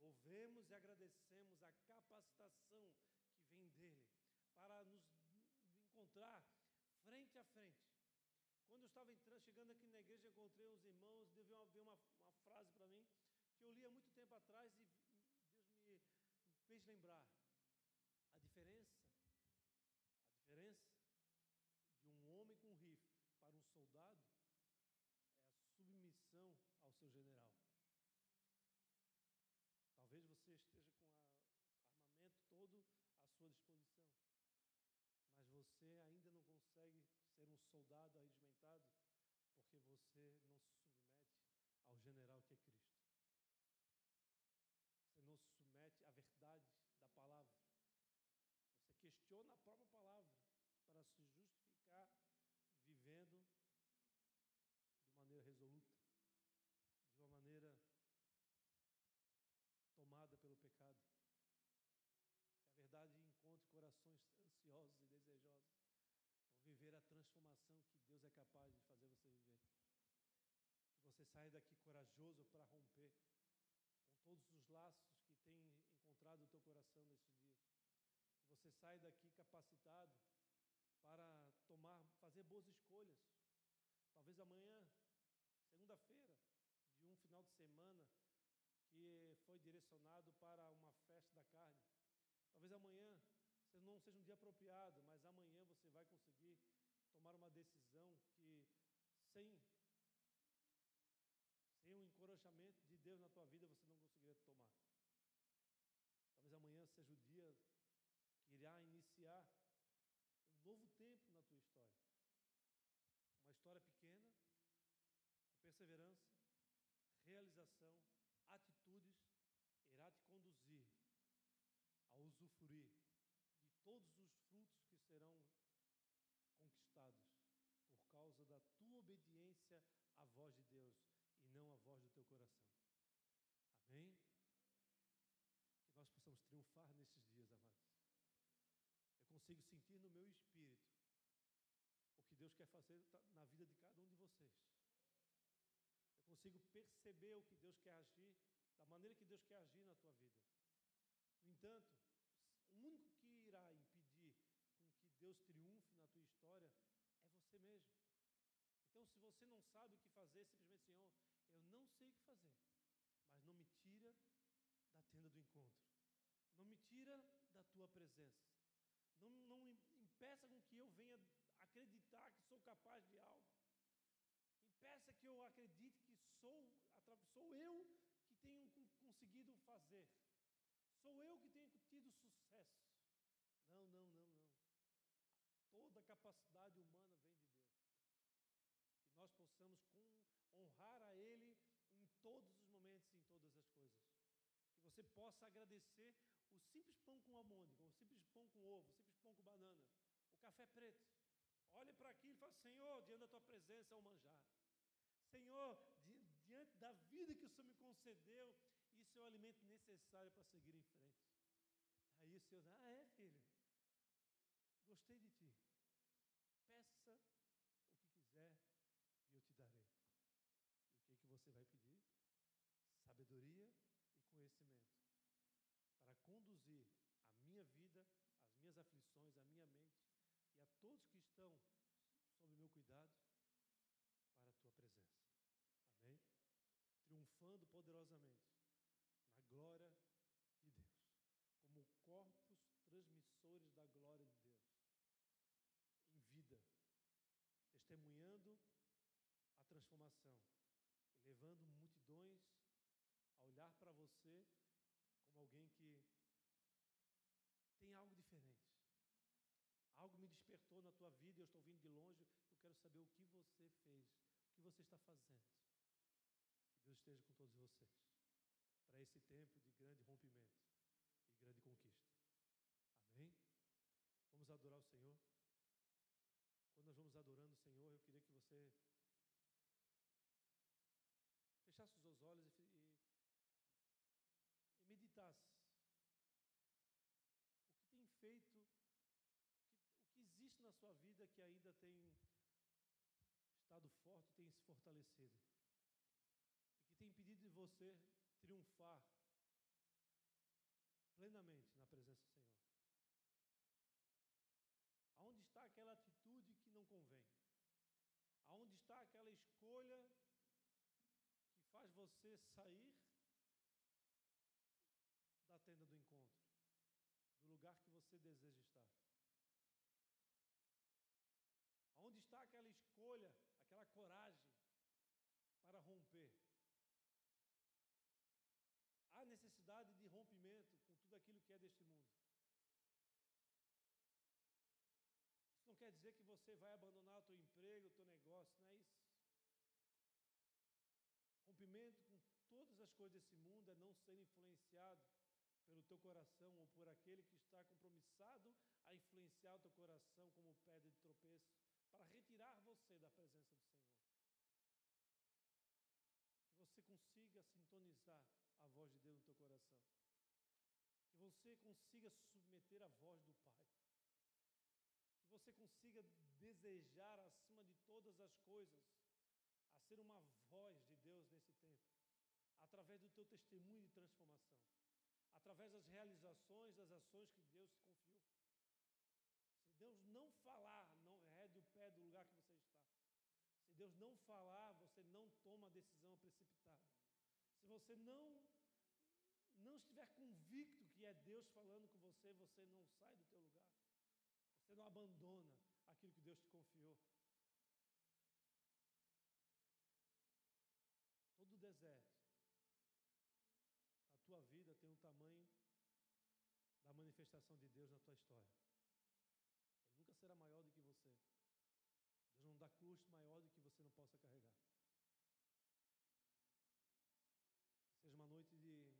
Louvemos e agradecemos a capacitação que vem dele para nos encontrar frente a frente. Quando eu estava entrando, chegando aqui na igreja, encontrei uns irmãos, uma, uma, uma frase para mim, que eu li há muito tempo atrás e Deus me fez lembrar. A diferença, a diferença de um homem com rifle para um soldado é a submissão ao seu general. Talvez você esteja com o armamento todo à sua disposição mas você ainda não consegue ser um soldado arregimentado porque você não se submete ao general que é Cristo. Você não se submete à verdade da palavra. Você questiona a própria palavra para se justificar vivendo de maneira resoluta, de uma maneira tomada pelo pecado verdade, encontre corações ansiosos e desejosos por viver a transformação que Deus é capaz de fazer você viver. Que você saia daqui corajoso para romper com todos os laços que tem encontrado o teu coração nesses dias. Que você saia daqui capacitado para tomar, fazer boas escolhas. Talvez amanhã, segunda-feira, de um final de semana que foi direcionado para uma festa da carne. Talvez amanhã não seja um dia apropriado, mas amanhã você vai conseguir tomar uma decisão que sem sem o encorajamento de Deus na tua vida você não conseguiria tomar. Talvez amanhã seja o dia que irá iniciar um novo tempo na tua história. Uma história pequena, com perseverança, realização, atitudes, irá te conduzir a usufruir de todos os frutos que serão conquistados por causa da tua obediência à voz de Deus e não à voz do teu coração. Amém? Que nós possamos triunfar nesses dias, amados. Eu consigo sentir no meu espírito o que Deus quer fazer na vida de cada um de vocês. Eu consigo perceber o que Deus quer agir, da maneira que Deus quer agir na tua vida. No entanto, o único que irá impedir com que Deus triunfe na tua história é você mesmo. Então, se você não sabe o que fazer, simplesmente Senhor, eu não sei o que fazer, mas não me tira da tenda do encontro, não me tira da tua presença, não, não impeça com que eu venha acreditar que sou capaz de algo, impeça que eu acredite que sou, sou eu que tenho conseguido fazer, sou eu que tenho tido sucesso. Não, não, não, não. Toda capacidade humana vem de Deus que nós possamos com, honrar a Ele em todos os momentos e em todas as coisas. Que você possa agradecer o simples pão com amônica, o simples pão com ovo, o simples pão com banana, o café preto. Olhe para aquilo e fale, Senhor, diante da tua presença é o manjar. Senhor, di diante da vida que o Senhor me concedeu, isso é o alimento necessário para seguir em frente. Aí o Senhor diz, ah, é, filho, gostei de ti. Peça o que quiser e eu te darei. E o que, que você vai pedir? Sabedoria e conhecimento para conduzir a minha vida, as minhas aflições, a minha mente e a todos que estão sob meu cuidado para a tua presença. Amém? Triunfando poderosamente na glória de Deus, como corpos transmissores da glória de Deus, em vida, testemunhando a transformação, levando multidões olhar para você como alguém que tem algo diferente. Algo me despertou na tua vida eu estou vindo de longe. Eu quero saber o que você fez, o que você está fazendo. Que Deus esteja com todos vocês para esse tempo de grande rompimento e grande conquista. Amém? Vamos adorar o Senhor. Quando nós vamos adorando o Senhor, eu queria que você fechasse os seus olhos e, e, e meditasse. O que tem feito, o que, o que existe na sua vida que ainda tem estado forte, tem se fortalecido. E que tem impedido de você triunfar plenamente na presença do Senhor. Aonde está aquela atitude que não convém? Aonde está aquela escolha que faz você sair da tenda do encontro, do lugar que você deseja estar. Onde está aquela escolha, aquela coragem para romper? Há necessidade de rompimento com tudo aquilo que é deste mundo. Isso não quer dizer que você vai abandonar o teu emprego, o teu negócio, não é isso. Rompimento com todas as coisas desse mundo é não ser influenciado pelo teu coração ou por aquele que está compromissado a influenciar o teu coração como pedra de tropeço para retirar você da presença do Senhor. Que você consiga sintonizar a voz de Deus no teu coração. Que você consiga submeter a voz do Pai. Você consiga desejar acima de todas as coisas a ser uma voz de Deus nesse tempo, através do teu testemunho de transformação, através das realizações das ações que Deus te confiou. Se Deus não falar, não rede o pé do lugar que você está. Se Deus não falar, você não toma a decisão precipitada. Se você não não estiver convicto que é Deus falando com você, você não sai do teu lugar. Você não abandona aquilo que Deus te confiou. Todo deserto da tua vida tem um tamanho da manifestação de Deus na tua história. Ele nunca será maior do que você. Deus não dá custo maior do que você não possa carregar. Que seja uma noite de,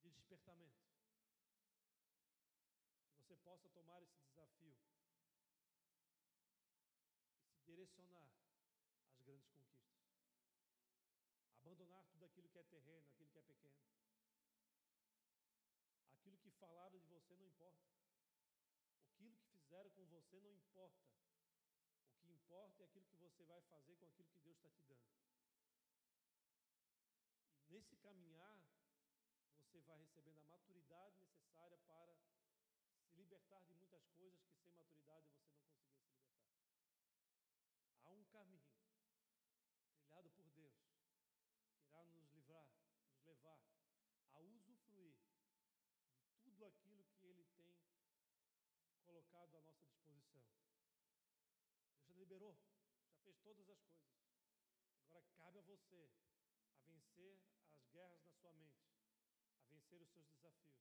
de despertamento. Que você possa tomar esse desafio e se direcionar às grandes conquistas. Abandonar tudo aquilo que é terreno, aquilo que é pequeno. Aquilo que falaram de você não importa. Aquilo que fizeram com você não importa. O que importa é aquilo que você vai fazer com aquilo que Deus está te dando. E nesse caminhar, você vai recebendo a maturidade necessária para se libertar de muitas coisas que sem maturidade você não conseguia se libertar. Há um caminho trilhado por Deus que irá nos livrar, nos levar a usufruir de tudo aquilo que Ele tem colocado à nossa disposição. Deus já liberou, já fez todas as coisas. Agora cabe a você a vencer as guerras na sua mente, a vencer os seus desafios.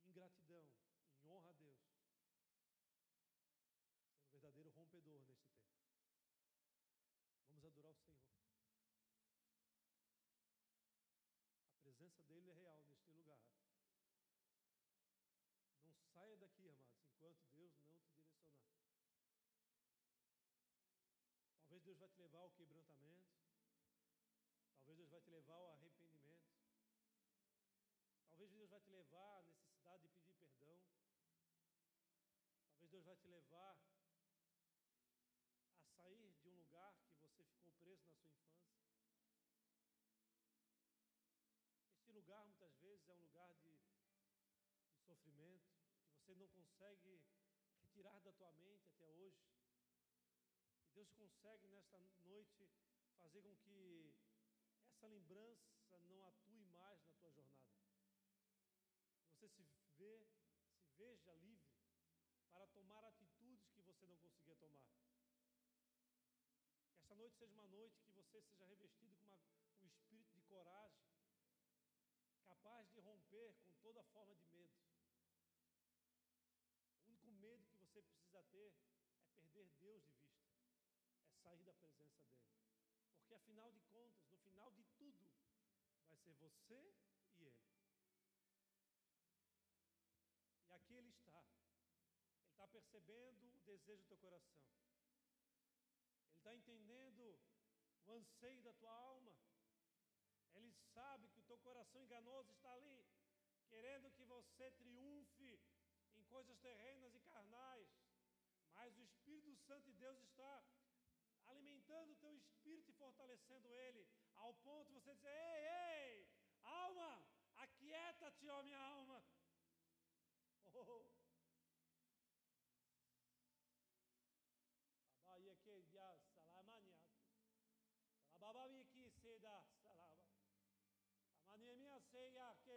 E em gratidão, em honra a Deus, ser um verdadeiro rompedor neste tempo. Vamos adorar o Senhor. A presença dele é real neste lugar. Não saia daqui, amados, enquanto Deus não te direcionar. Talvez Deus vai te levar ao quebrantamento. Talvez Deus vai te levar ao arrependimento. Talvez Deus vai te levar à necessidade de pedir perdão. Talvez Deus vai te levar a sair de um lugar que você ficou preso na sua infância. Este lugar muitas vezes é um lugar de de sofrimento que você não consegue retirar da tua mente até hoje. E Deus consegue nesta noite fazer com que essa lembrança não atue mais na tua jornada. Você se vê, se veja livre para tomar atitudes que você não conseguia tomar. Que esta noite seja uma noite que você seja revestido com uma, um espírito de coragem capaz de romper com toda forma de medo. O único medo que você precisa ter é perder Deus de vista, é sair da presença dEle. Porque afinal de contas, no final de tudo, vai ser você e Ele. E aqui Ele está. Ele percebendo o desejo do teu coração. Ele está entendendo o anseio da tua alma. Ele sabe que o teu coração enganoso está ali, querendo que você triunfe em coisas terrenas e carnais. Mas o Espírito Santo de Deus está alimentando o teu espírito e fortalecendo ele, ao ponto de você dizer: Ei, ei, alma, aquieta-te, ó minha alma. Oh. Abaia que dia salamania. Salababa que seda e a.